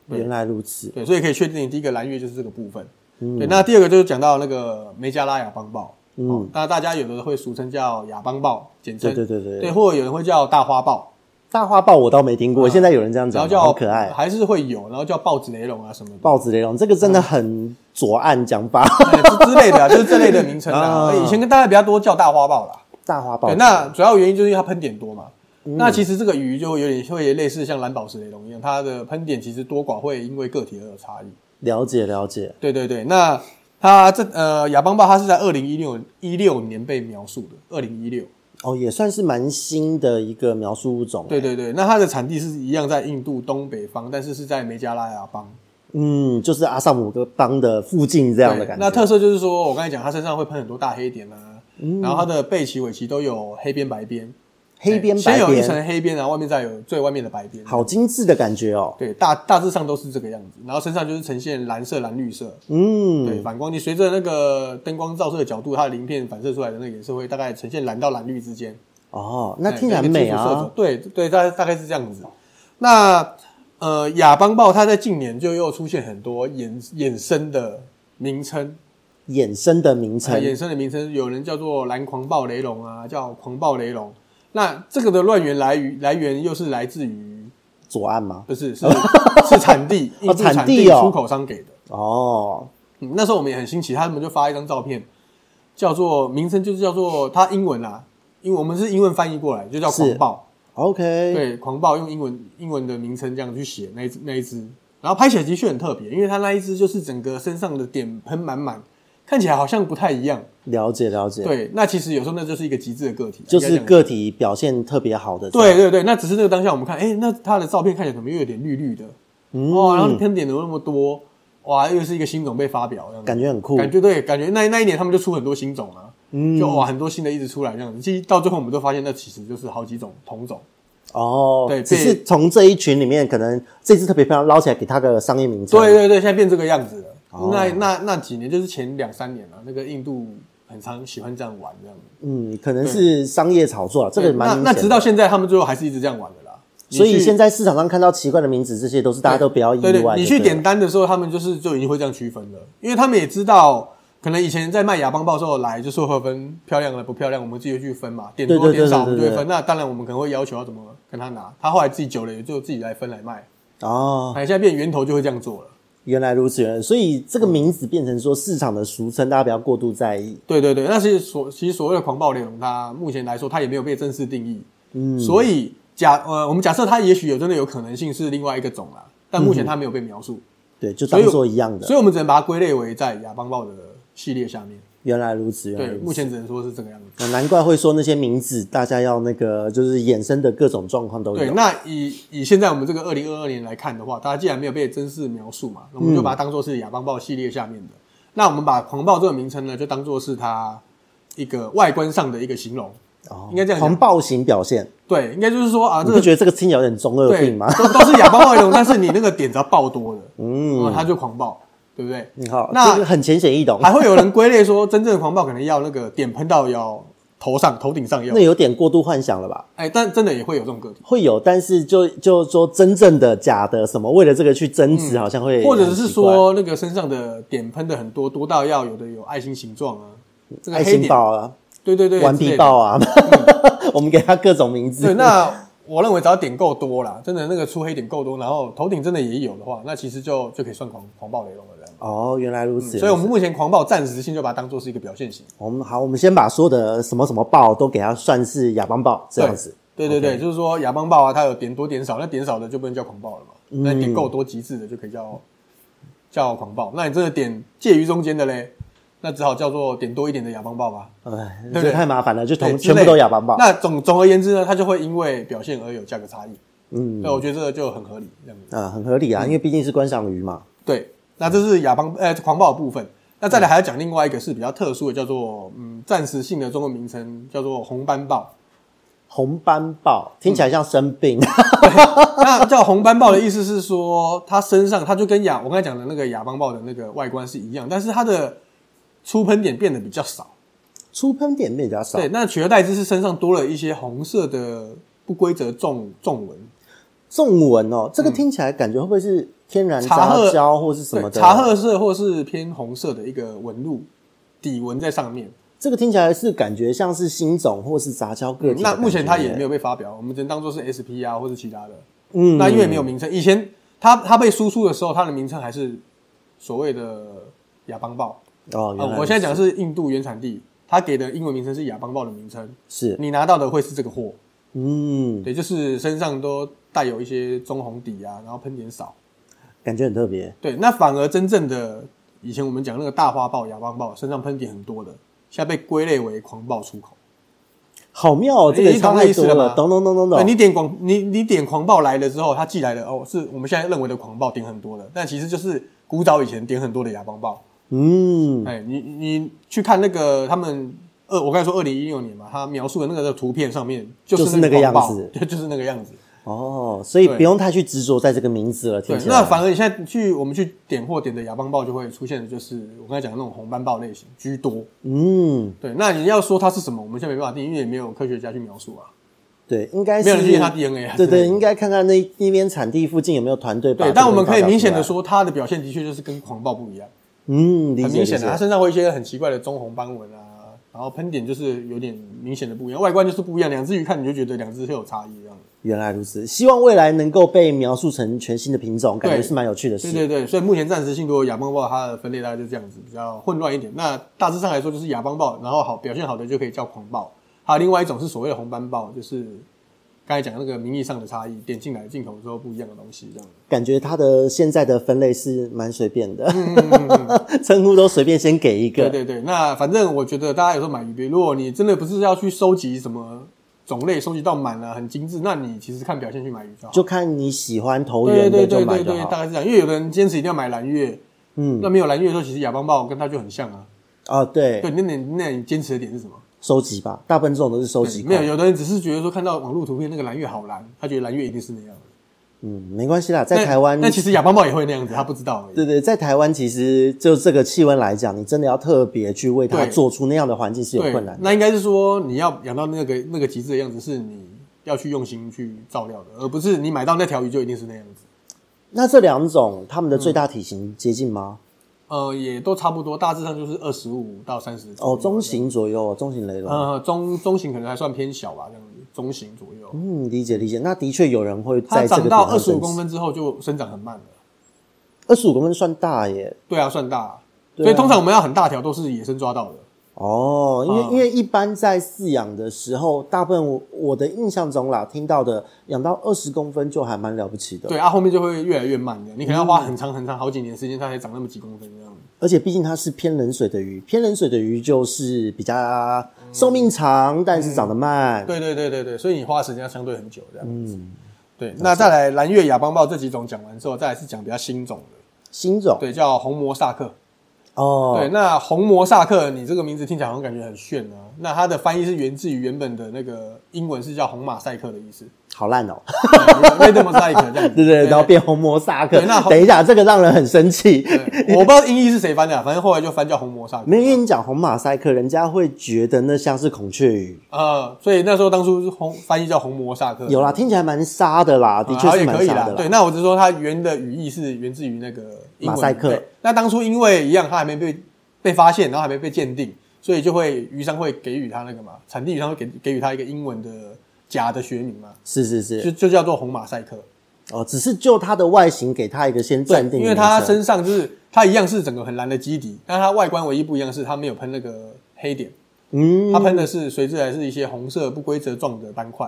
原来如此，对，所以可以确定第一个蓝月就是这个部分。嗯、对，那第二个就是讲到那个梅加拉亚邦豹。嗯，那大家有的会俗称叫亚邦豹，简称对对对对对，或者有人会叫大花豹。大花豹我倒没听过，嗯、现在有人这样讲，然后叫好可爱，还是会有，然后叫豹子雷龙啊什么的。豹子雷龙这个真的很左岸讲法、[laughs] 嗯、之类的、啊，就是这类的名称 [laughs] 啊。以前跟大家比较多叫大花豹啦，大花豹。对，那主要原因就是因为它喷点多嘛。嗯、那其实这个鱼就有点会类似像蓝宝石雷龙一样，它的喷点其实多寡会因为个体而有差异。了解了解。对对对，那它这呃亚邦豹它是在二零一六一六年被描述的，二零一六。哦，也算是蛮新的一个描述物种。对对对，那它的产地是一样在印度东北方，但是是在梅加拉亚邦。嗯，就是阿萨姆邦的附近这样的感觉。那特色就是说，我刚才讲，它身上会喷很多大黑点啊，嗯、然后它的背鳍、尾鳍都有黑边白边。黑边白边，先有一层黑边，然后外面再有最外面的白边，好精致的感觉哦。对，大大致上都是这个样子，然后身上就是呈现蓝色、蓝绿色。嗯，对，反光，你随着那个灯光照射的角度，它的鳞片反射出来的那个颜色会大概呈现蓝到蓝绿之间。哦，那听起来美啊。对对，大概大概是这样子。那呃，亚邦豹它在近年就又出现很多衍衍生的名称，衍生的名称，衍生的名称，有人叫做蓝狂暴雷龙啊，叫狂暴雷龙。那这个的乱源来于来源又是来自于左岸吗？不是，是 [laughs] 是产地，印度产地出口商给的哦。嗯，那时候我们也很新奇，他们就发一张照片，叫做名称就是叫做它英文啊，因为我们是英文翻译过来，就叫狂暴。OK，对，狂暴用英文英文的名称这样去写那一那一只，然后拍起来的确很特别，因为它那一只就是整个身上的点喷满满。看起来好像不太一样，了解了解。对，那其实有时候那就是一个极致的个体，就是个体表现特别好的。对对对，那只是那个当下我们看，哎，那他的照片看起来怎么又有点绿绿的？嗯、哇，然后喷点有那么多，哇，又是一个新种被发表，感觉很酷。感觉对，感觉那那一年他们就出很多新种啊，嗯，就哇很多新的一直出来这样子。其实到最后我们都发现，那其实就是好几种同种。哦，对，只是从这一群里面，可能这只特别漂亮，捞起来给它个商业名称。对对对，现在变这个样子了。Oh. 那那那几年就是前两三年了，那个印度很常喜欢这样玩这样。嗯，可能是商业炒作，这个蛮那。那直到现在，他们最后还是一直这样玩的啦。所以现在市场上看到奇怪的名字，这些都是大家都比较意外。对对，你去点单的时候，他们就是就已经会这样区分了，因为他们也知道，可能以前在卖亚邦报的时候来就说会分漂亮的不漂亮，我们自己去分嘛，点多点少我们就会分。那当然我们可能会要求要怎么跟他拿，他后来自己久了也就自己来分来卖。哦，哎，现在变源头就会这样做了。原来如此，原来所以这个名字变成说市场的俗称，大家不要过度在意。对对对，那其实所其实所谓的狂暴猎龙，它目前来说它也没有被正式定义。嗯，所以假呃，我们假设它也许有真的有可能性是另外一个种啦，但目前它没有被描述。嗯、对，就当做一样的所，所以我们只能把它归类为在亚邦豹的系列下面。原来如此，原来如此，对，目前只能说是这个样子。难怪会说那些名字，大家要那个就是衍生的各种状况都有。对，那以以现在我们这个二零二二年来看的话，大家既然没有被真实描述嘛，那我们就把它当做是亚邦豹系列下面的。嗯、那我们把狂暴这个名称呢，就当做是它一个外观上的一个形容。哦，应该这样。狂暴型表现。对，应该就是说啊，这个、你不觉得这个听起来有点中二病吗？都都是亚邦豹雷龙，但是你那个点只要爆多了，[laughs] 嗯，它就狂暴。对不对？你好，那这个很浅显易懂。还会有人归类说，真正的狂暴可能要那个点喷到要头上、头顶上要。那有点过度幻想了吧？哎，但真的也会有这种个体。会有，但是就就说真正的、假的什么，为了这个去争执，好像会。或者是说，那个身上的点喷的很多，多到要有的有爱心形状啊，这个爱心豹啊，对对对，顽皮豹啊，[laughs] 我们给它各种名字。对，那。我认为只要点够多啦，真的那个出黑点够多，然后头顶真的也有的话，那其实就就可以算狂狂暴雷龙了。哦，原来如此。嗯、所以我们目前狂暴暂时性就把它当做是一个表现型。我们好，我们先把所有的什么什么豹都给它算是亚邦豹这样子。对对对就是说亚邦豹啊，它有点多点少，那点少的就不能叫狂暴了嘛。嗯、那点够多极致的就可以叫叫狂暴。那你这个点介于中间的嘞？那只好叫做点多一点的亚邦豹吧。哎，这个太麻烦了，就同全部都亚邦豹。那总总而言之呢，它就会因为表现而有价格差异。嗯，那我觉得这个就很合理，这样子啊，很合理啊，因为毕竟是观赏鱼嘛。对，那这是亚邦呃狂暴的部分。那再来还要讲另外一个是比较特殊的，叫做嗯暂时性的中文名称叫做红斑豹。红斑豹听起来像生病。那叫红斑豹的意思是说，它身上它就跟亚我刚才讲的那个亚邦豹的那个外观是一样，但是它的。出喷点变得比较少，出喷点变比较少。对，那取而代之是身上多了一些红色的不规则纵纵纹。纵纹哦，这个听起来感觉会不会是天然杂交或是什么的？茶褐色或是偏红色的一个纹路底纹在上面。这个听起来是感觉像是新种或是杂交个体、嗯。那目前它也没有被发表，我们只能当做是 SP 啊，或是其他的。嗯，那因为没有名称，以前它它被输出的时候，它的名称还是所谓的亚邦豹。哦、呃，我现在讲的是印度原产地，它给的英文名称是亚邦豹的名称。是你拿到的会是这个货。嗯，对，就是身上都带有一些棕红底啊，然后喷点少，感觉很特别。对，那反而真正的以前我们讲那个大花豹、亚邦豹，身上喷点很多的。现在被归类为狂暴出口，好妙哦！这个差太多了，懂懂懂懂懂。你点狂，你你点狂暴来了之后，它寄来的哦，是我们现在认为的狂暴点很多的，但其实就是古早以前点很多的亚邦豹。嗯，哎，你你去看那个他们二，我刚才说二零一六年嘛，他描述的那个图片上面就是那个样子，对就是那个样子。哦，所以不用太去执着在这个名字了。对，那反而你现在去我们去点货点的亚邦豹就会出现的就是我刚才讲的那种红斑豹类型居多。嗯，对。那你要说它是什么，我们现在没办法定，因为也没有科学家去描述啊。对，应该是没有人去验它 DNA 啊。对对，应该看看那那边产地附近有没有团队。对，但我们可以明显的说，它的表现的确就是跟狂暴不一样。嗯，很明显的，它身上会一些很奇怪的棕红斑纹啊，然后喷点就是有点明显的不一样，外观就是不一样。两只鱼看你就觉得两只是有差异这样。原来如此，希望未来能够被描述成全新的品种，感觉是蛮有趣的事。对对对，所以目前暂时性如果亚邦豹，它的分类大概就这样子，比较混乱一点。那大致上来说，就是亚邦豹，然后好表现好的就可以叫狂豹。还有另外一种是所谓的红斑豹，就是刚才讲那个名义上的差异，点进来进口之后不一样的东西，这样。感觉它的现在的分类是蛮随便的，称、嗯、[laughs] 呼都随便先给一个。对对对，那反正我觉得大家有时候买鱼别，如果你真的不是要去收集什么。种类收集到满了，很精致。那你其实看表现去买鱼就好，就看你喜欢投缘的就买就好。对对对对，大概是这样。因为有的人坚持一定要买蓝月，嗯，那没有蓝月的时候，其实亚邦豹跟它就很像啊。啊，对，对，那你那你坚持的点是什么？收集吧，大部分这种都是收集。没有，有的人只是觉得说看到网络图片那个蓝月好蓝，他觉得蓝月一定是那样的。嗯，没关系啦，在台湾，那其实亚邦豹也会那样子，他不知道而已。对对，在台湾其实就这个气温来讲，你真的要特别去为它做出那样的环境是有困难的。那应该是说你要养到那个那个极致的样子，是你。要去用心去照料的，而不是你买到那条鱼就一定是那样子。那这两种它们的最大体型接近吗？嗯、呃，也都差不多，大致上就是二十五到三十。哦，中型左右，中型雷龙。呃，中中型可能还算偏小吧，这样子，中型左右。嗯，理解理解。那的确有人会在这个长到二十五公分之后就生长很慢了。二十五公分算大耶？对啊，算大。啊、所以通常我们要很大条都是野生抓到的。哦，因为、嗯、因为一般在饲养的时候，大部分我我的印象中啦，听到的养到二十公分就还蛮了不起的。对啊，后面就会越来越慢的，你可能要花很长很长好几年时间，它才长那么几公分这样。而且毕竟它是偏冷水的鱼，偏冷水的鱼就是比较寿命长，嗯、但是长得慢。对对对对对，所以你花的时间要相对很久这样子。嗯，对。那再来蓝月亚邦豹这几种讲完之后，再来是讲比较新种的。新种？对，叫红魔萨克。哦，对，那红魔萨克，你这个名字听起来好像感觉很炫啊。那它的翻译是源自于原本的那个英文是叫红马赛克的意思。好烂哦，Red Mosaic 这样子，[laughs] 对对，然后变红魔萨克。那等一下，这个让人很生气。我不知道音译是谁翻的，反正后来就翻叫红魔萨克。没因为你讲红马赛克，人家会觉得那像是孔雀鱼啊，所以那时候当初红翻译叫红魔萨克。有啦，听起来蛮沙的啦，的确是蛮沙的。对，那我只是说它原的语义是源自于那个马赛克。那当初因为一样，它还没被被发现，然后还没被鉴定，所以就会鱼商会给予它那个嘛，产地鱼商会给给予它一个英文的假的学名嘛，是是是，就就叫做红马赛克。哦，只是就它的外形给它一个先暂定，因为它身上就是它一样是整个很蓝的基底，但它外观唯一不一样是它没有喷那个黑点，嗯，它喷的是随之来是一些红色不规则状的斑块，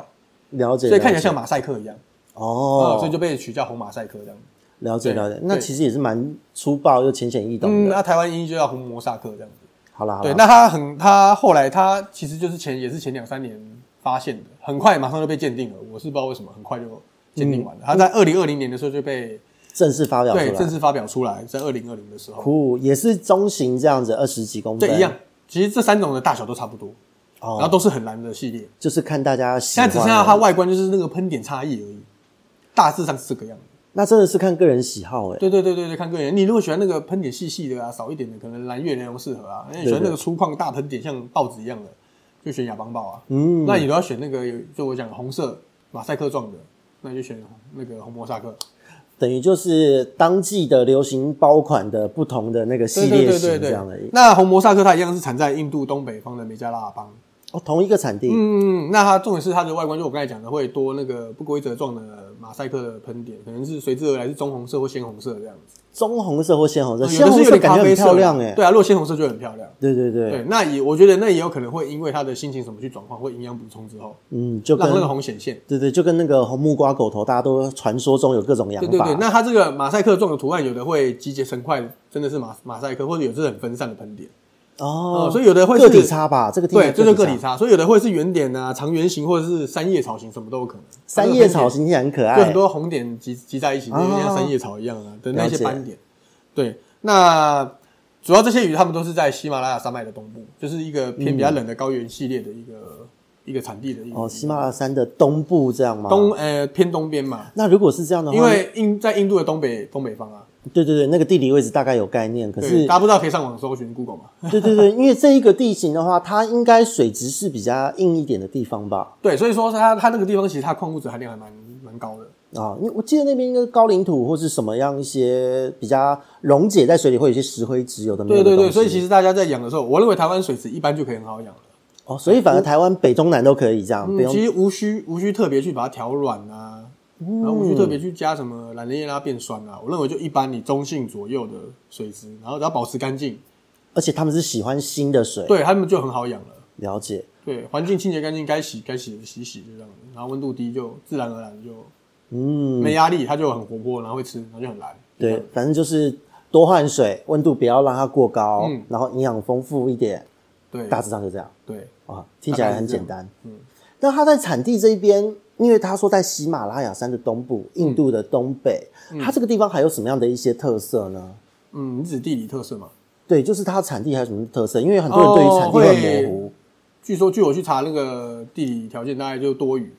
了解，所以看起来像马赛克一样，哦、嗯，所以就被取叫红马赛克这样。了解了解，那其实也是蛮粗暴又浅显易懂的。嗯，那台湾音就叫红魔萨克这样子。好啦，对，那他很，他后来他其实就是前也是前两三年发现的，很快马上就被鉴定了。我是不知道为什么很快就鉴定完了。他在二零二零年的时候就被正式发表出来，对，正式发表出来，在二零二零的时候。酷，也是中型这样子，二十几公分。对，一样。其实这三种的大小都差不多，哦然后都是很蓝的系列，就是看大家喜欢。现在只剩下它外观就是那个喷点差异而已，大致上是这个样子。那真的是看个人喜好哎、欸，对对对对对，看个人。你如果喜欢那个喷点细细的啊，少一点的，可能蓝月雷龙适合啊。那你喜欢那个粗犷大喷点，像报纸一样的，就选亚邦豹啊。嗯，那你都要选那个，就我讲红色马赛克状的，那就选那个红魔萨克。等于就是当季的流行包款的不同的那个系列型这样的。那红摩萨克它一样是产在印度东北方的梅加拉邦。哦，同一个产地。嗯，那它重点是它的外观，就我刚才讲的，会多那个不规则状的马赛克的喷点，可能是随之而来是棕红色或鲜红色这样子。棕红色或鲜红色，鲜红色感觉很漂亮哎。对啊，如果鲜红色就很漂亮。对对对。对，那也我觉得那也有可能会因为他的心情什么去转换，或营养补充之后，嗯，就让那个红显现。对对，就跟那个红木瓜狗头，大家都传说中有各种养法。对对对，那它这个马赛克状的图案，有的会集结成块，真的是马马赛克，或者有的是很分散的喷点。哦、嗯，所以有的会是个体差吧，这个地对，这就是个体差，所以有的会是圆点啊、长圆形，或者是三叶草形，什么都有可能。三叶草形也很可爱，就很多红点集集在一起，就像三叶草一样啊的那些斑点。对，那主要这些鱼，它们都是在喜马拉雅山脉的东部，就是一个偏比较冷的高原系列的一个、嗯、一个产地的。哦，喜马拉雅山的东部这样吗？东呃偏东边嘛。那如果是这样的话，因为印在印度的东北东北方啊。对对对，那个地理位置大概有概念，可是大家不知道可以上网搜寻 Google 嘛？[laughs] [laughs] 对对对，因为这一个地形的话，它应该水质是比较硬一点的地方吧？对，所以说它它那个地方其实它矿物质含量还蛮蛮高的啊。因为我记得那边应该高岭土或是什么样一些比较溶解在水里会有一些石灰质，有的没有的。对对对，所以其实大家在养的时候，我认为台湾水质一般就可以很好养了。哦，所以反而台湾北中南都可以这样，不用、嗯、其实无需无需特别去把它调软啊。然后无需特别去加什么榄仁叶让它变酸啊，我认为就一般你中性左右的水质，然后只要保持干净，而且他们是喜欢新的水，对他们就很好养了。了解，对，环境清洁干净，该洗该洗的洗洗就这样，然后温度低就自然而然就嗯没压力，它就很活泼，然后会吃，然后就很蓝。对，反正就是多换水，温度不要让它过高，嗯，然后营养丰富一点，对，大致上就这样。对，啊，听起来很简单。嗯，那它在产地这一边。因为他说在喜马拉雅山的东部，印度的东北，嗯、它这个地方还有什么样的一些特色呢？嗯，你指地理特色吗？对，就是它产地还有什么特色？因为很多人对于产地会模糊。哦、据说，据我去查那个地理条件，大概就多雨。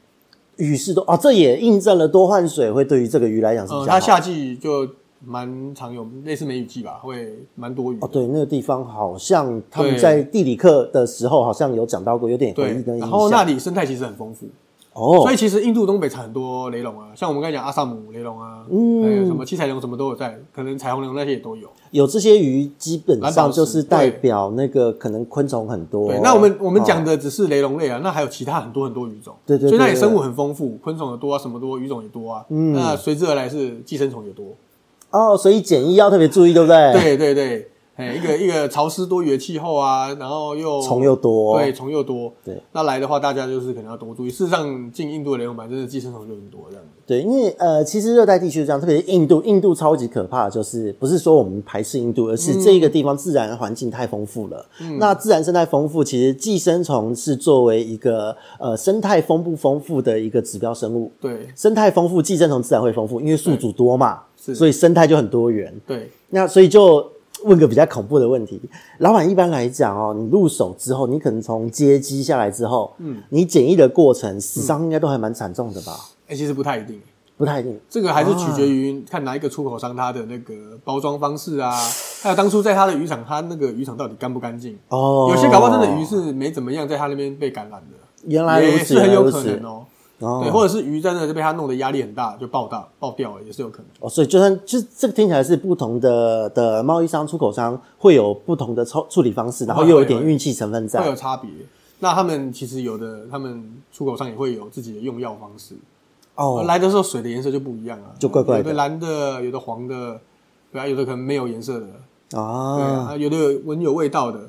雨是多哦，这也印证了多换水会对于这个鱼来讲是比较好。它夏季就蛮常有类似梅雨季吧，会蛮多雨。哦，对，那个地方好像他们在地理课的时候好像有讲到过，有点回忆跟印象。然后那里生态其实很丰富。哦，所以其实印度东北产很多雷龙啊，像我们刚才讲阿萨姆雷龙啊，嗯，还有什么七彩龙什么都有在，可能彩虹雷龙那些也都有。有这些鱼，基本上就是代表那个可能昆虫很多。对，那我们我们讲的只是雷龙类啊，那还有其他很多很多鱼种。对对，所以那里生物很丰富，昆虫也多啊，什么多，鱼种也多啊。嗯，那随之而来是寄生虫也多。哦，所以检疫要特别注意，对不对？对对对。哎，一个一个潮湿多雨的气候啊，然后又虫又多，对，虫又多，对，那来的话，大家就是可能要多注意。事实上，进印度的雷龙板真的寄生虫就很多这样子。对，因为呃，其实热带地区是这样，特别是印度，印度超级可怕，就是不是说我们排斥印度，而是这一个地方自然环境太丰富了。嗯，那自然生态丰富，其实寄生虫是作为一个呃生态丰不丰富的一个指标生物。对，生态丰富，寄生虫自然会丰富，因为宿主多嘛，是，所以生态就很多元。对，那所以就。问个比较恐怖的问题，老板一般来讲哦，你入手之后，你可能从接机下来之后，嗯，你检疫的过程死伤应该都还蛮惨重的吧？哎、欸，其实不太一定，不太一定，这个还是取决于看哪一个出口商他的那个包装方式啊，还有当初在他的渔场，他那个渔场到底干不干净？哦，有些搞不好真的鱼是没怎么样，在他那边被感染的，原来也是很有可能哦。哦、对，或者是鱼在那就被它弄得压力很大，就爆大爆掉了，也是有可能。哦，所以就算就这个听起来是不同的的贸易商、出口商会有不同的处处理方式，然后又有一点运气成分在，会有差别。那他们其实有的，他们出口商也会有自己的用药方式。哦，来的时候水的颜色就不一样啊，就怪怪的，有的蓝的，有的黄的，对啊，有的可能没有颜色的啊，对啊，有的有闻有味道的。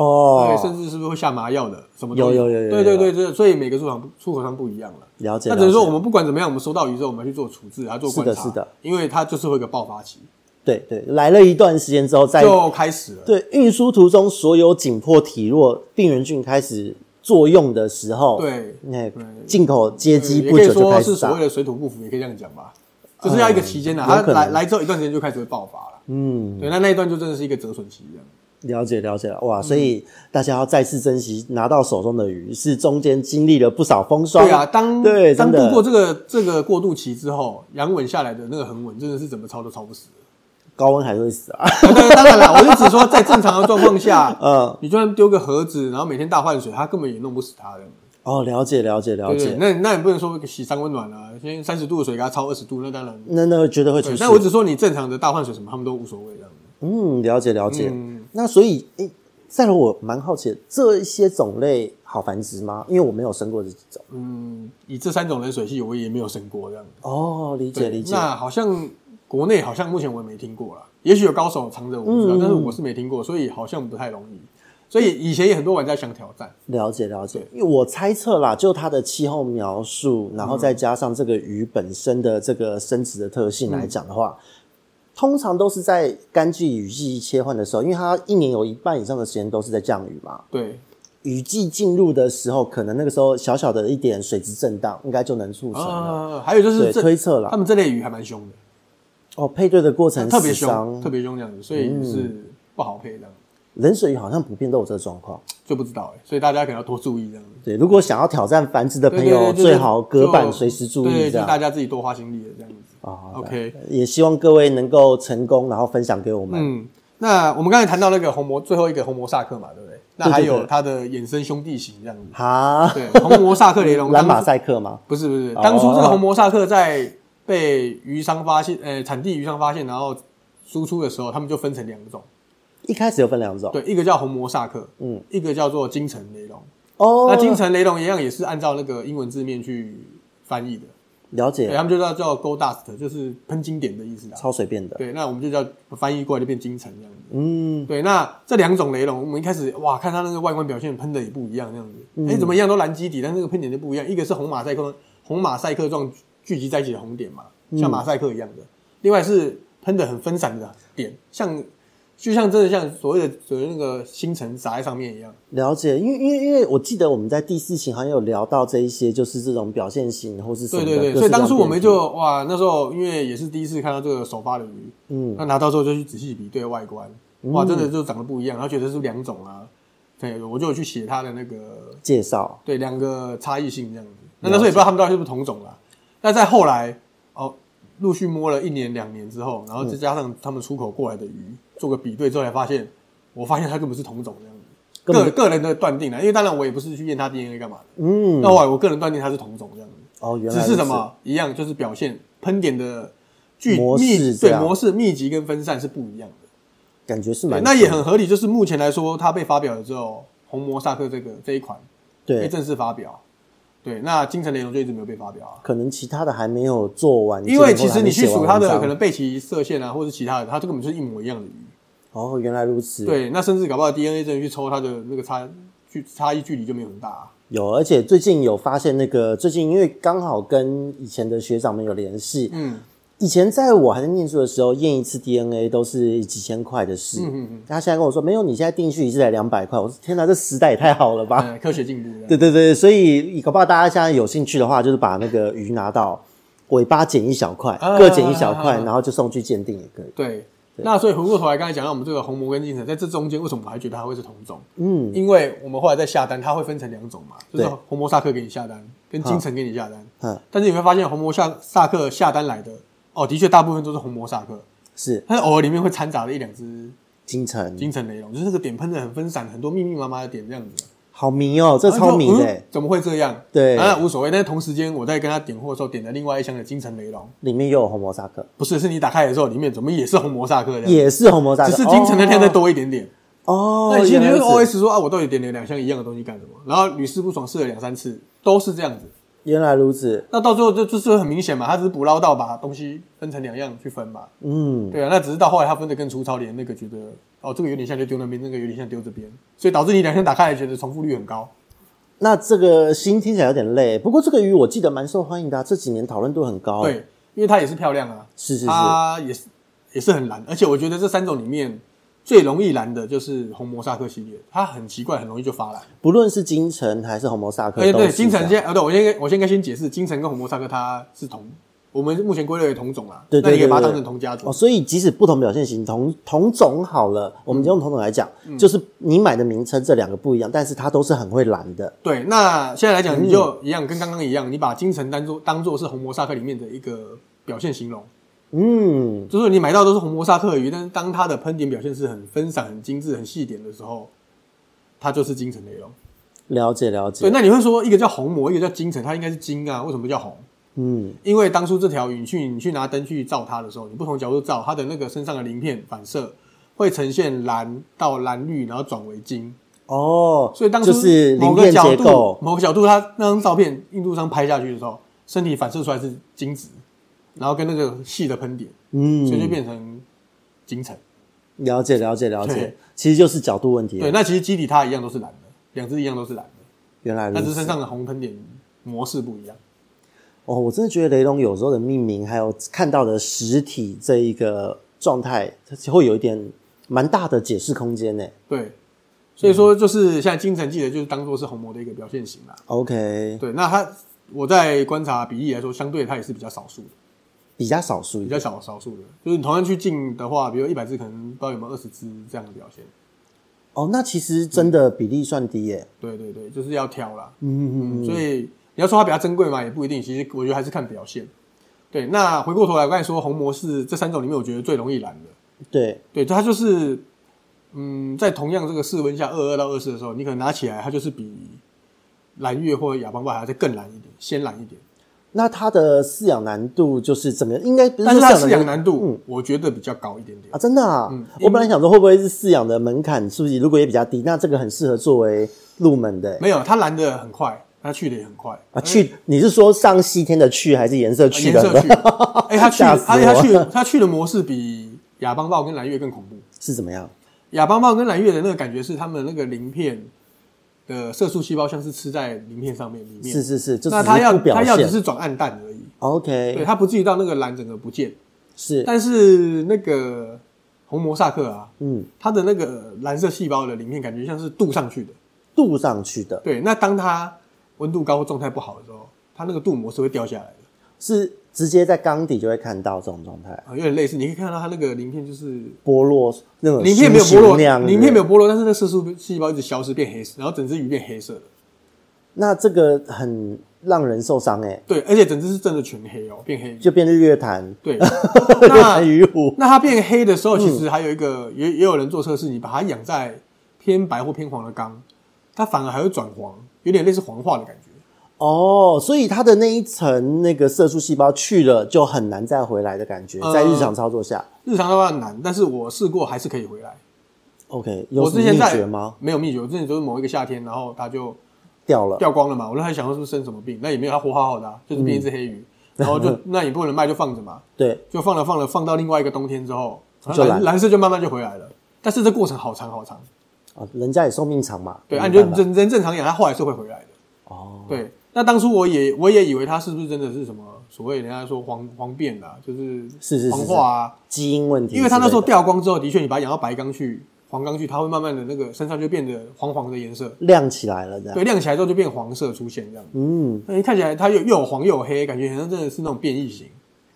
哦，对，甚至是不是会下麻药的？什么都有？有有有有。对对对对，所以每个出厂出口商不一样了。了解。那只能说我们不管怎么样，我们收到鱼之后，我们要去做处置，还要做观察。是的，是的。因为它就是会有一个爆发期。对对，来了一段时间之后，再就开始了。对，运输途中所有紧迫体弱病原菌开始作用的时候，对，那进口接机不久就开始。是所谓的水土不服，也可以这样讲吧。就是要一个期间呐，它来来之后一段时间就开始会爆发了。嗯，对，那那一段就真的是一个折损期这样。了解了解了，哇！所以大家要再次珍惜拿到手中的鱼，是中间经历了不少风霜。对啊，当对当度过这个这个过渡期之后，养稳下来的那个恒稳，真的是怎么操都操不死。高温还是会死啊？对当然了，我是只说在正常的状况下，[laughs] 嗯，你就算丢个盒子，然后每天大换水，它根本也弄不死它的。哦，了解了解了解。那那你不能说洗三温暖啊，先三十度的水给它超二十度，那当然那那绝对会出事。但我只说你正常的大换水什么，他们都无所谓这样。嗯，了解了解。嗯、那所以，诶，赛罗，我蛮好奇的，这一些种类好繁殖吗？因为我没有生过这几种。嗯，以这三种冷水系，我也没有生过这样。哦，理解理解。那好像国内好像目前我也没听过啦，也许有高手藏着，我不知道，嗯、但是我是没听过，所以好像不太容易。所以以前也很多玩家想挑战。了解了解。因为我猜测啦，就它的气候描述，然后再加上这个鱼本身的这个生殖的特性来讲的话。嗯通常都是在干季雨季切换的时候，因为它一年有一半以上的时间都是在降雨嘛。对，雨季进入的时候，可能那个时候小小的一点水质震荡，应该就能促成了。啊，还有就是推测了，他们这类鱼还蛮凶的。哦，配对的过程特别凶，特别凶这样子，所以是不好配这样。冷水鱼好像普遍都有这个状况，就不知道哎，所以大家可能要多注意这样子。对，如果想要挑战繁殖的朋友，最好隔板随时注意，这样。大家自己多花心力的这样 OK，也希望各位能够成功，然后分享给我们。嗯，那我们刚才谈到那个红魔最后一个红魔萨克嘛，对不对？那还有它的衍生兄弟型这样子啊？对，红魔萨克雷龙、[laughs] 蓝马赛克吗？不是不是，当初这个红魔萨克在被鱼商发现，呃，产地鱼商发现，然后输出的时候，他们就分成两种。一开始有分两种，对，一个叫红魔萨克，嗯，一个叫做金城雷龙。哦，那金城雷龙一样也是按照那个英文字面去翻译的，了解。对，他们就叫叫 Gold Dust，就是喷金点的意思啊，超随便的。对，那我们就叫翻译过来就变金城这样子。嗯，对，那这两种雷龙，我们一开始哇，看它那个外观表现喷的也不一样，这样子，哎、嗯，怎么一样都蓝基底，但那个喷点就不一样，一个是红马赛克，红马赛克状聚集在一起的红点嘛，像马赛克一样的，嗯、另外是喷的很分散的点，像。就像真的像所谓的所谓那个星辰砸在上面一样。了解，因为因为因为我记得我们在第四期好像有聊到这一些，就是这种表现型或是什么的。对对对，所以当初我们就哇，那时候因为也是第一次看到这个首发的鱼，嗯，那拿到之后就去仔细比对外观，哇，真的就长得不一样，然后觉得是两种啊，对，我就有去写它的那个介绍，对，两个差异性这样子。那那时候也不知道他们到底是不是同种啦。那在后来哦，陆续摸了一年两年之后，然后再加上他们出口过来的鱼。做个比对之后才发现，我发现它根本是同种这样子，个个人的断定了，因为当然我也不是去验它 DNA 干嘛的，嗯，那我我个人断定它是同种这样子，哦，原来只是什么一样，就是表现喷点的距模式，对模式密集跟分散是不一样的，感觉是蛮，那也很合理，就是目前来说，它被发表了之后，红魔萨克这个这一款对。被正式发表。对，那金城雷龙就一直没有被发表啊，可能其他的还没有做完。因为其实你去数它的可能背鳍射线啊，或者其他的，它这根本就是一模一样的鱼。哦，原来如此。对，那甚至搞不好 DNA 真的去抽它的那个差距差异距离就没有很大啊。有，而且最近有发现那个最近因为刚好跟以前的学长们有联系，嗯。以前在我还在念书的时候，验一次 DNA 都是几千块的事。嗯嗯嗯。他现在跟我说，没有，你现在定序一次才两百块。我说天哪，这时代也太好了吧！嗯、[laughs] 科学进步。对对对，所以搞不好大家现在有兴趣的话，就是把那个鱼拿到尾巴剪一小块，啊、各剪一小块，然后就送去鉴定也可以。对。那所以回过头来，刚才讲到我们这个红魔跟金城，在这中间为什么我还觉得它会是同种？嗯，因为我们后来在下单，它会分成两种嘛，就是红魔萨克给你下单，跟金城给你下单。嗯。但是你会发现，红魔下萨克下单来的。哦，的确，大部分都是红魔萨克，是，但是偶尔里面会掺杂了一两只金城、金城雷龙，就是那个点喷的很分散，很多密密麻麻的点这样子，好迷哦，这超迷的、嗯，怎么会这样？对，啊无所谓。但是同时间，我在跟他点货的时候，点了另外一箱的金城雷龙，里面又有红魔萨克，不是，是你打开的时候，里面怎么也是红魔萨克的？也是红魔萨克，只是金城的量再多一点点。哦，那其实你会 OS 说啊，我到底点了两箱一样的东西干什么？然后屡试不爽，试了两三次，都是这样子。原来如此，那到最后就就是很明显嘛，他只是捕捞到把东西分成两样去分嘛。嗯，对啊，那只是到后来他分的更粗糙，连那个觉得哦，这个有点像就丢那边，那个有点像丢这边，所以导致你两天打开来觉得重复率很高。那这个心听起来有点累，不过这个鱼我记得蛮受欢迎的，啊，这几年讨论度很高。对，因为它也是漂亮啊，是是是，它也是也是很蓝，而且我觉得这三种里面。最容易蓝的就是红魔萨克系列，它很奇怪，很容易就发蓝。不论是金城还是红魔萨克，对对，金城先，呃，对，我先我先应该先解释，金城跟红魔萨克它是同，我们目前归类为同种啦。对对对，那你可以把它当成同家族。哦，所以即使不同表现型，同同种好了，我们就用同种来讲，嗯、就是你买的名称这两个不一样，但是它都是很会蓝的。对，那现在来讲，你就一样，嗯、跟刚刚一样，你把金城当做当做是红魔萨克里面的一个表现形容。嗯，就是你买到都是红魔萨克鱼，但是当它的喷点表现是很分散、很精致、很细点的时候，它就是金城雷龙。了解了解。对，那你会说一个叫红膜，一个叫金城，它应该是金啊，为什么叫红？嗯，因为当初这条鱼，你去你去拿灯去照它的时候，你不同角度照它的那个身上的鳞片反射，会呈现蓝到蓝绿，然后转为金。哦，所以当初就是某个角度，某个角度，它那张照片印度上拍下去的时候，身体反射出来是晶质，然后跟那个细的喷点，嗯，所以就变成金层。了解了解了解，其实就是角度问题。对，那其实基底它一样都是蓝的，两只一样都是蓝的。原来，但是身上的红喷点模式不一样。哦，我真的觉得雷龙有时候的命名，还有看到的实体这一个状态，它会有一点蛮大的解释空间呢。对。所以说，就是现在晶层记得就是当做是红魔的一个表现型啦。OK，对，那它我在观察比例来说，相对它也是比较少数的，比较少数，比较少少数的。就是你同样去进的话，比如一百只，可能不知道有没有二十只这样的表现。哦，那其实真的比例算低耶。对对对，就是要挑啦。嗯嗯嗯。所以你要说它比较珍贵嘛，也不一定。其实我觉得还是看表现。对，那回过头来，我刚才说红模是这三种里面，我觉得最容易蓝的。对对，它就是。嗯，在同样这个室温下，二二到二四的时候，你可能拿起来，它就是比蓝月或者亚邦豹还要再更蓝一点，鲜蓝一点。那它的饲养难度就是怎么样？应该不是，它饲养难度，嗯，我觉得比较高一点点啊，真的啊。嗯，我本来想说，会不会是饲养的门槛是不是如果也比较低？那这个很适合作为入门的。没有，它蓝的很快，它去的也很快啊。去，你是说上西天的去，还是颜色去的？颜色去。[laughs] 哎，它去，而且它去，它去的模式比亚邦豹跟蓝月更恐怖。是怎么样？亚邦豹跟蓝月的那个感觉是，他们那个鳞片的色素细胞像是吃在鳞片上面里面。是是是，那它要它要只是转暗淡而已。OK，对，它不至于到那个蓝整个不见。是，但是那个红魔萨克啊，嗯，它的那个蓝色细胞的鳞片感觉像是镀上去的，镀上去的。对，那当它温度高或状态不好的时候，它那个镀膜是会掉下来的。是。直接在缸底就会看到这种状态啊，有点类似，你可以看到它那个鳞片就是剥落，那种鳞片没有剥落，鳞片没有剥落，但是那色素细胞一直消失变黑色，然后整只鱼变黑色的。那这个很让人受伤哎。对，而且整只是真的全黑哦，变黑就变日月潭。对，[laughs] 那鱼湖。那它变黑的时候，其实还有一个也也有人做测试，你把它养在偏白或偏黄的缸，它反而还会转黄，有点类似黄化的感觉。哦，所以它的那一层那个色素细胞去了，就很难再回来的感觉，在日常操作下，呃、日常的话很难，但是我试过还是可以回来。OK，有什么秘诀吗？没有秘诀，我之前就是某一个夏天，然后它就掉了，掉光了嘛。我就还想说是不是生什么病，那也没有，它活好好的，啊，就是变一只黑鱼，嗯、然后就那也不能卖，就放着嘛。[laughs] 对，就放了放了，放到另外一个冬天之后，蓝蓝色就慢慢就回来了。但是这过程好长好长啊，人家也寿命长嘛。对，按就人人正常养，它后来是会回来的。哦，对。那当初我也我也以为它是不是真的是什么所谓人家说黄黄变啊，就是是黄化啊，基因问题。因为它那时候掉光之后，的确你把它养到白缸去、黄缸去，它会慢慢的那个身上就变得黄黄的颜色，亮起来了，这样。对，亮起来之后就变黄色出现这样。嗯，那你看起来它又又有黄又有黑，感觉好像真的是那种变异型。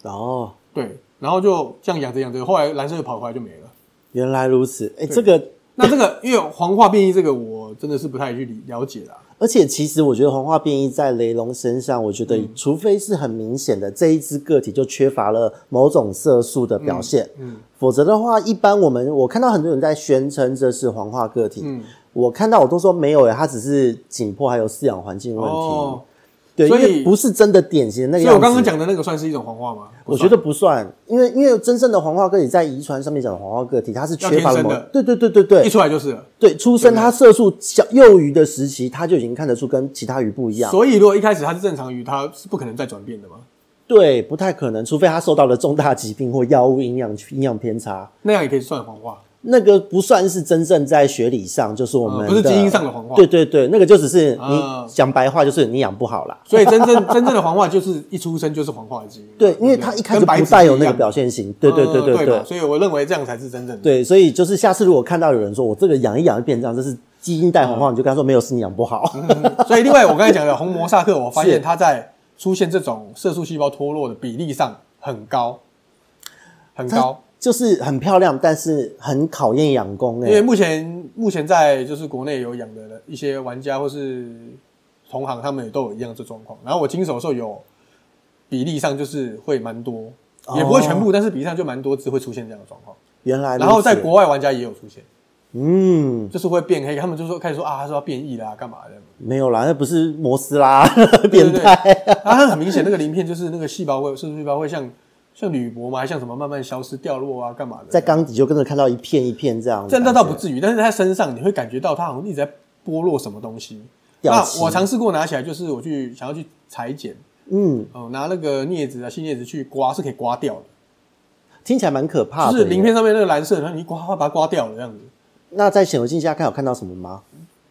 哦，对，然后就这样养着养着，后来蓝色就跑回来就没了。原来如此，哎、欸，这个那这个因为黄化变异这个，我真的是不太去理了解啦。而且其实我觉得黄化变异在雷龙身上，我觉得除非是很明显的这一只个体就缺乏了某种色素的表现，嗯，嗯，否则的话，一般我们我看到很多人在宣称这是黄化个体，嗯，我看到我都说没有诶，它只是紧迫还有饲养环境问题。哦对，所以不是真的典型的那个。所以我刚刚讲的那个算是一种黄化吗？我觉得不算，因为因为真正的黄化个体在遗传上面讲的黄化个体，它是缺乏了某，对对对对对，一出来就是了。对，出生它色素小幼鱼的时期，它就已经看得出跟其他鱼不一样。所以如果一开始它是正常鱼，它是不可能再转变的吗？对，不太可能，除非它受到了重大疾病或药物营养营养偏差，那样也可以算黄化。那个不算是真正在学理上，就是我们、嗯、不是基因上的黄化。对对对，那个就只是你讲白话，就是你养不好啦。所以真正 [laughs] 真正的黄化就是一出生就是黄化的基因。对，因为它一开始不带有那个表现型。对对对对。所以我认为这样才是真正的。对，所以就是下次如果看到有人说我这个养一养就变这样，这是基因带黄化，嗯、你就跟他说没有，是你养不好。嗯、所以另外我刚才讲的红魔萨克，我发现 [laughs] 它在出现这种色素细胞脱落的比例上很高，很高。就是很漂亮，但是很考验养功诶。因为目前目前在就是国内有养的一些玩家或是同行，他们也都有一样的状况。然后我经手的时候有比例上就是会蛮多，也不会全部，但是比例上就蛮多只会出现这样的状况。原来，然后在国外玩家也有出现。嗯，就是会变黑。他们就说开始说啊，他说要变异啦，干嘛的？没有啦，那不是摩斯拉 [laughs] 变态。啊，很明显那个鳞片就是那个细胞会，是不是细胞会像像铝箔嘛，还像什么慢慢消失掉落啊，干嘛的？在缸底就跟着看到一片一片这样。这那倒不至于，但是在身上你会感觉到它好像一直在剥落什么东西。那我尝试过拿起来，就是我去想要去裁剪，嗯，哦，拿那个镊子啊，细镊子去刮是可以刮掉的。听起来蛮可怕的，就是鳞片上面那个蓝色，然后你一刮，会把它刮掉了这样子。那在显微镜下看，有看到什么吗？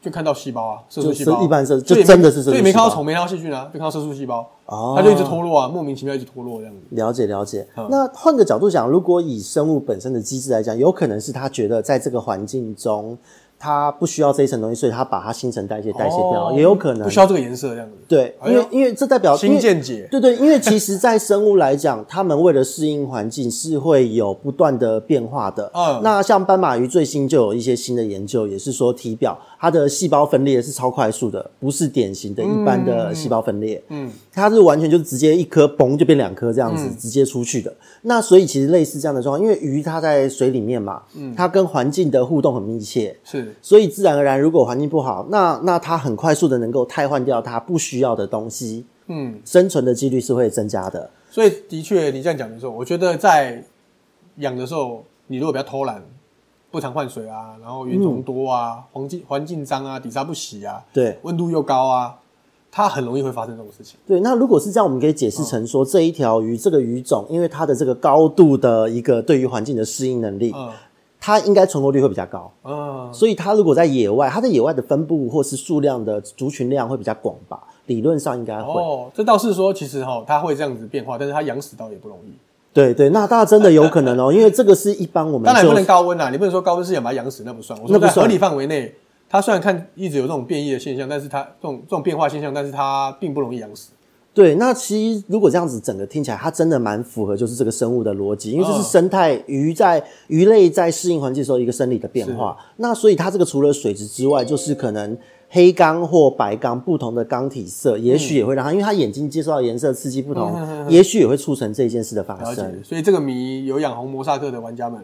就看到细胞啊，色素细胞，一般色，就真的是所以没看到虫，没看到细菌啊，就看到色素细胞，哦，它就一直脱落啊，莫名其妙一直脱落这样子。了解了解。嗯、那换个角度讲，如果以生物本身的机制来讲，有可能是他觉得在这个环境中。它不需要这一层东西，所以它把它新陈代谢代谢掉，也有可能不需要这个颜色这样子。对，因为因为这代表新见解。对对，因为其实，在生物来讲，它们为了适应环境是会有不断的变化的。嗯，那像斑马鱼最新就有一些新的研究，也是说体表它的细胞分裂是超快速的，不是典型的一般的细胞分裂。嗯，它是完全就是直接一颗嘣就变两颗这样子直接出去的。那所以其实类似这样的状况，因为鱼它在水里面嘛，嗯，它跟环境的互动很密切，是。所以自然而然，如果环境不好，那那它很快速的能够汰换掉它不需要的东西，嗯，生存的几率是会增加的。所以的确，你这样讲的时候，我觉得在养的时候，你如果比较偷懒，不常换水啊，然后原虫多啊，环境环境脏啊，底沙不洗啊，对，温度又高啊，它很容易会发生这种事情。对，那如果是这样，我们可以解释成说，嗯、这一条鱼，这个鱼种，因为它的这个高度的一个对于环境的适应能力。嗯它应该存活率会比较高，啊，所以它如果在野外，它在野外的分布或是数量的族群量会比较广吧？理论上应该会。哦，这倒是说，其实哈，它会这样子变化，但是它养死倒也不容易。对对，那大家真的有可能哦，[laughs] 因为这个是一般我们当然不能高温啊，你不能说高温是想把它养死，那不算。我说在合理范围内，它虽然看一直有这种变异的现象，但是它这种这种变化现象，但是它并不容易养死。对，那其实如果这样子整个听起来，它真的蛮符合就是这个生物的逻辑，因为这是生态鱼在鱼类在适应环境的时候一个生理的变化。那所以它这个除了水质之外，就是可能黑缸或白缸不同的缸体色，也许也会让它，因为它眼睛接受到颜色刺激不同，也许也会促成这件事的发生。所以这个谜有养红摩萨克的玩家们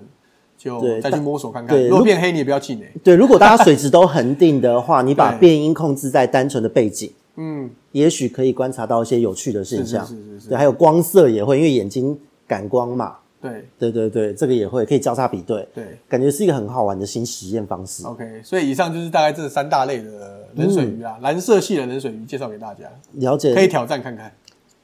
就再去摸索看看。如果变黑，你也不要气馁。对，如果大家水质都恒定的话，你把 [laughs] 变音控制在单纯的背景。嗯，也许可以观察到一些有趣的现象，是是是是，对，还有光色也会，因为眼睛感光嘛，对，对对对，这个也会可以交叉比对，对，感觉是一个很好玩的新实验方式。OK，所以以上就是大概这三大类的冷水鱼啊，嗯、蓝色系的冷水鱼介绍给大家，了解，可以挑战看看。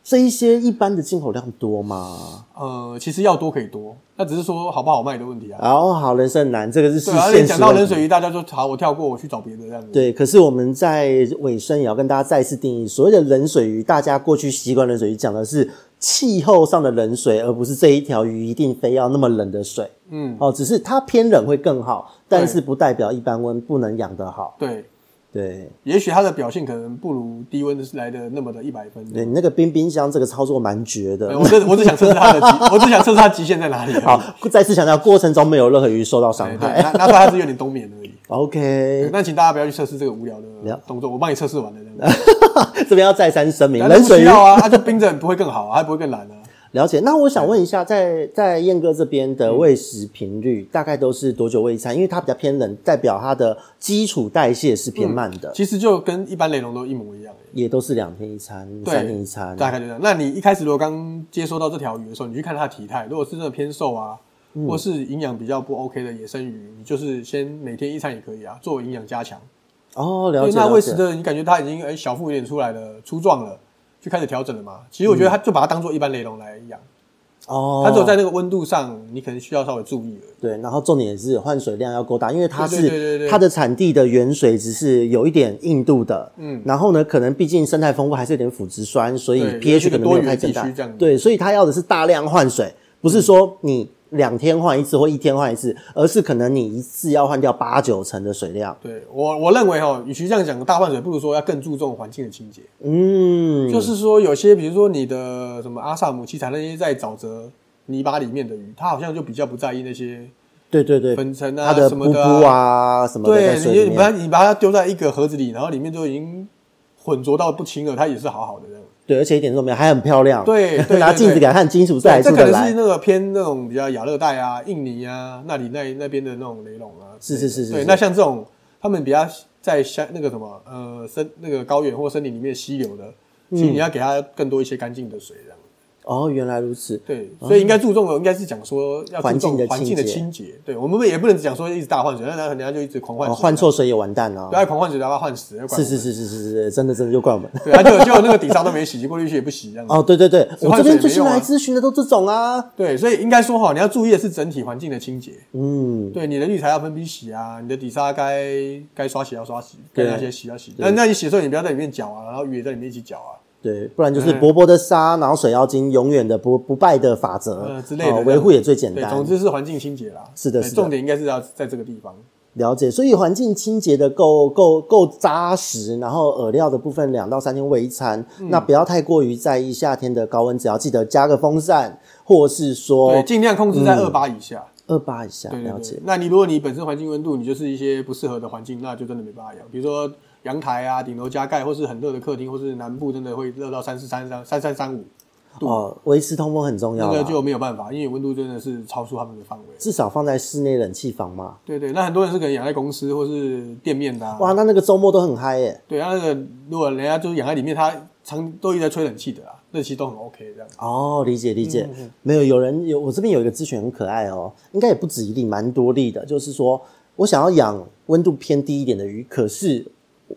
这一些一般的进口量多吗？呃，其实要多可以多，那只是说好不好卖的问题啊。哦，好，人生很难，这个是事实。对，讲到冷水鱼，大家就好，我跳过，我去找别的这样子。对，可是我们在尾声也要跟大家再次定义，所谓的冷水鱼，大家过去习惯冷水鱼讲的是气候上的冷水，而不是这一条鱼一定非要那么冷的水。嗯，哦，只是它偏冷会更好，但是不代表一般温不能养得好。对。对，也许它的表现可能不如低温来的那么的一百分。对，你那个冰冰箱这个操作蛮绝的。我只我只想测试它的极，我只想测试它 [laughs] 极限在哪里。好，再次强调，过程中没有任何鱼受到伤害。那那它是有点冬眠而已。OK，那请大家不要去测试这个无聊的动作，我帮你测试完了。这 [laughs] 边要再三声明，冷水要啊，它就冰着不会更好，还不会更蓝啊。了解，那我想问一下，在在燕哥这边的喂食频率大概都是多久喂一餐？因为它比较偏冷，代表它的基础代谢是偏慢的。其实就跟一般雷龙都一模一样，也都是两天一餐、三天一餐，大概就这样。那你一开始如果刚接收到这条鱼的时候，你去看它的体态，如果是真的偏瘦啊，或是营养比较不 OK 的野生鱼，你就是先每天一餐也可以啊，作为营养加强。哦，了解。那喂食的你感觉它已经哎小腹有点出来了，粗壮了。就开始调整了嘛。其实我觉得它就把它当做一般雷龙来养哦。它只有在那个温度上，你可能需要稍微注意而已。对，然后重点是换水量要够大，因为它是它的产地的原水只是有一点硬度的。嗯。然后呢，可能毕竟生态丰富，还是有点腐殖酸，所以 pH 可能没有太增大。对，所以它要的是大量换水，不是说你。两天换一次或一天换一次，而是可能你一次要换掉八九成的水量。对我，我认为哈，与其这样讲大换水，不如说要更注重环境的清洁。嗯，就是说有些，比如说你的什么阿萨姆、奇彩那些在沼泽泥巴里面的鱼，它好像就比较不在意那些。对对对，粉尘啊，它的什么的啊，什么的。对，你把你把它丢在一个盒子里，然后里面就已经混浊到不清了，它也是好好的这样。对，而且一点都没有，还很漂亮。[laughs] 对，拿镜子给他看，金属色这可能是那个偏那种比较亚热带啊、印尼啊那里那那边的那种雷龙啊。是是是是。对，那像这种他们比较在山那个什么呃森那个高原或森林里面溪流的，其实你要给它更多一些干净的水。哦，原来如此。对，所以应该注重的应该是讲说要注重环境的清洁。对，我们也不能讲说一直大换水，那人家就一直狂换水。换错水也完蛋了。对，狂换水，然后换死。是是是是是是，真的真的就怪我们。对，就就那个底沙都没洗，过滤器也不洗这样子。哦，对对对，我这边最新来咨询的都这种啊。对，所以应该说哈，你要注意的是整体环境的清洁。嗯，对，你的滤材要分批洗啊，你的底沙该该刷洗要刷洗，该那些洗要洗。那那你洗的时候，你不要在里面搅啊，然后鱼也在里面一起搅啊。对，不然就是薄薄的沙，然后水妖精永远的不不败的法则、呃、之类的，维护也最简单。总之是环境清洁啦。是的，是的，重点应该是要在这个地方了解。所以环境清洁的够够够扎实，然后饵料的部分两到三天喂一餐，嗯、那不要太过于在意夏天的高温，只要记得加个风扇，或是说对，尽量控制在二八以下。二八以下，对对对，了解。那你如果你本身环境温度，你就是一些不适合的环境，那就真的没办法养。比如说。阳台啊，顶楼加盖，或是很热的客厅，或是南部真的会热到三四三三三三三五哦，维持通风很重要。那个就没有办法，因为温度真的是超出他们的范围。至少放在室内冷气房嘛。对对，那很多人是可能养在公司或是店面的、啊。哇，那那个周末都很嗨耶。对啊，那个如果人家就是养在里面，他常都一直在吹冷气的啊，那其实都很 OK 这样。哦，理解理解。嗯、没有有人有，我这边有一个咨询很可爱哦，应该也不止一例，蛮多例的。就是说我想要养温度偏低一点的鱼，可是。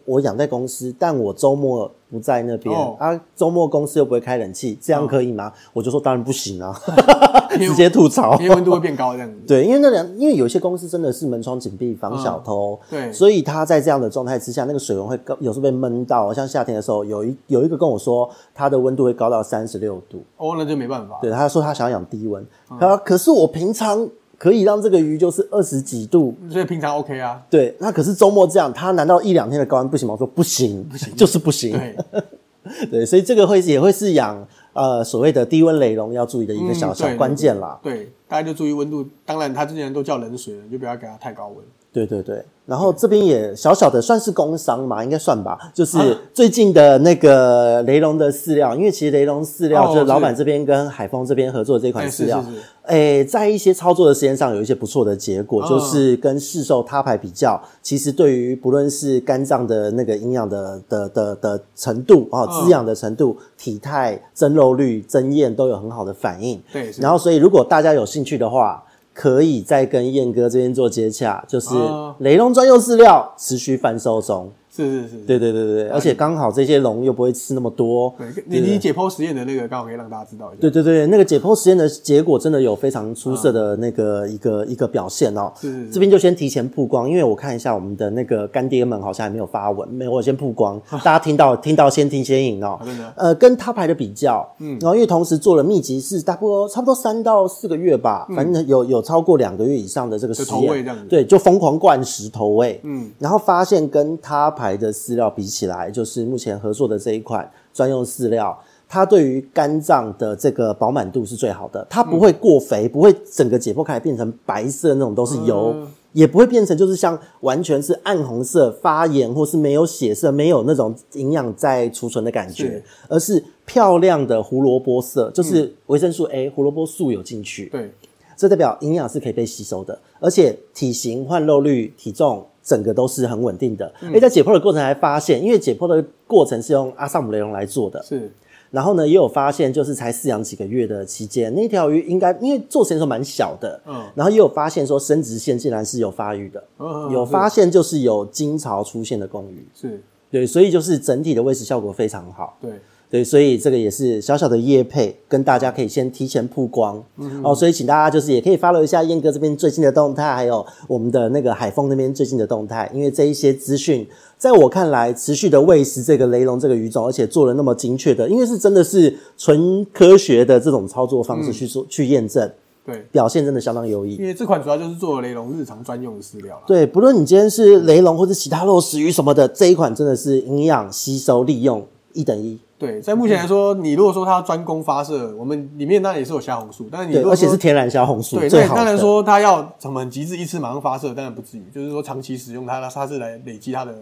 我养在公司，但我周末不在那边、哦、啊。周末公司又不会开冷气，这样可以吗？哦、我就说当然不行啊，[laughs] [laughs] 直接吐槽，因为温度会变高这样子。对，因为那两，因为有些公司真的是门窗紧闭，防小偷。嗯、对，所以他在这样的状态之下，那个水温会高，有时候被闷到。像夏天的时候，有一有一个跟我说，他的温度会高到三十六度。哦，那就没办法。对，他说他想要养低温，他可是我平常。可以让这个鱼就是二十几度，所以平常 OK 啊。对，那可是周末这样，它难道一两天的高温不行吗？我说不行，不行，就是不行。对，[laughs] 对，所以这个会也会是养呃所谓的低温雷龙要注意的一个小小关键啦。对，大家就注意温度。当然，它之前都叫冷水了，你就不要给它太高温。对对对。然后这边也小小的算是工伤嘛，应该算吧。就是最近的那个雷龙的饲料，因为其实雷龙饲料就是老板这边跟海丰这边合作的这款饲料，诶，在一些操作的时间上有一些不错的结果，就是跟市售他牌比较，其实对于不论是肝脏的那个营养的的的的程度啊，滋养的程度、体态、增肉率、增艳都有很好的反应。对，然后所以如果大家有兴趣的话。可以再跟燕哥这边做接洽，就是雷龙专用饲料持续贩售中。是是是，对对对对，而且刚好这些龙又不会吃那么多。对，你你解剖实验的那个刚好可以让大家知道一下。对对对，那个解剖实验的结果真的有非常出色的那个一个一个表现哦。是。这边就先提前曝光，因为我看一下我们的那个干爹们好像还没有发文，没有，我先曝光，[laughs] 大家听到听到先听先赢哦。真的。呃，跟他牌的比较，嗯，然后因为同时做了密集式，大多差不多三到四个月吧，反正有有超过两个月以上的这个实验，对，就疯狂灌食投喂，嗯，然后发现跟他牌的饲料比。比起来，就是目前合作的这一款专用饲料，它对于肝脏的这个饱满度是最好的，它不会过肥，不会整个解剖开来变成白色那种都是油，也不会变成就是像完全是暗红色发炎或是没有血色，没有那种营养在储存的感觉，而是漂亮的胡萝卜色，就是维生素 A，胡萝卜素有进去，对，这代表营养是可以被吸收的，而且体型、换肉率、体重。整个都是很稳定的。哎、嗯，在解剖的过程还发现，因为解剖的过程是用阿萨姆雷龙来做的，是。然后呢，也有发现，就是才饲养几个月的期间，那条鱼应该因为做实验的时候蛮小的，嗯。然后也有发现说，生殖腺竟然是有发育的，嗯，有发现就是有精巢出现的公鱼，是。对，所以就是整体的喂食效果非常好，对。对，所以这个也是小小的业配，跟大家可以先提前曝光，嗯，哦，所以请大家就是也可以 follow 一下燕哥这边最近的动态，还有我们的那个海丰那边最近的动态，因为这一些资讯，在我看来，持续的喂食这个雷龙这个鱼种，而且做了那么精确的，因为是真的是纯科学的这种操作方式去做、嗯、去验证，对，表现真的相当优异。因为这款主要就是做雷龙日常专用的饲料，对，不论你今天是雷龙或者其他肉食鱼什么的，这一款真的是营养吸收利用一等一。对，在目前来说，你如果说它专攻发射，我们里面当然也是有虾红素，但是你而且是天然虾红素，对，那当然说它要什么极致一次马上发射，当然不至于，就是说长期使用它，它是来累积它的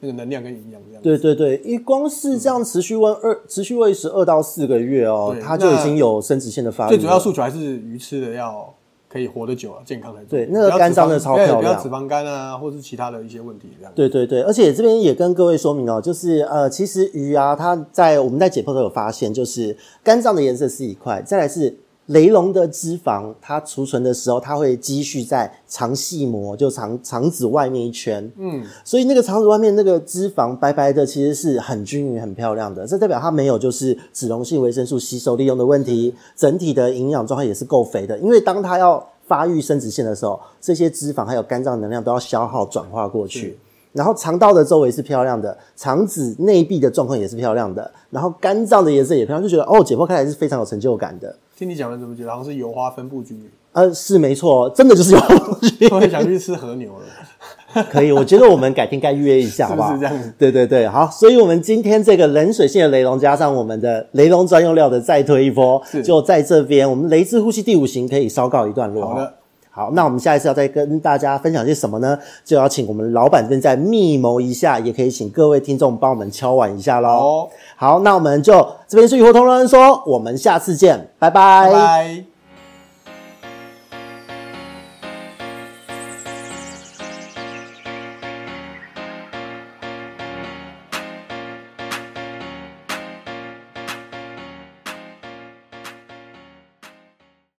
那个能量跟营养这样。对对对，一光是这样持续喂二、嗯、持续喂食二到四个月哦，它就已经有生殖腺的发育。最主要诉求还是鱼吃的要可以活得久啊，健康才对。对，那个肝脏的超漂亮，不要脂肪肝啊，或是其他的一些问题这样。对对对，而且这边也跟各位说明哦，就是呃，其实鱼啊，它在我们在解剖都有发现，就是肝脏的颜色是一块，再来是。雷龙的脂肪，它储存的时候，它会积蓄在肠系膜，就肠肠子外面一圈。嗯，所以那个肠子外面那个脂肪白白的，其实是很均匀、很漂亮的。这代表它没有就是脂溶性维生素吸收利用的问题，整体的营养状态也是够肥的。因为当它要发育生殖腺的时候，这些脂肪还有肝脏能量都要消耗转化过去。然后肠道的周围是漂亮的，肠子内壁的状况也是漂亮的，然后肝脏的颜色也漂亮，就觉得哦，解剖开来是非常有成就感的。听你讲的怎么觉得好像是油花分布均匀？呃，是没错，真的就是油花分布均匀。我也想去吃和牛了。可以，我觉得我们改天该预约一下，好不好？是，是这样子。对对对，好。所以我们今天这个冷水性的雷龙加上我们的雷龙专用料的再推一波，就在这边，我们雷之呼吸第五型可以稍告一段落。好的。好，那我们下一次要再跟大家分享些什么呢？就要请我们老板正在密谋一下，也可以请各位听众帮我们敲碗一下喽。好，好，那我们就这边是雨后同仁说，我们下次见，拜拜。拜拜。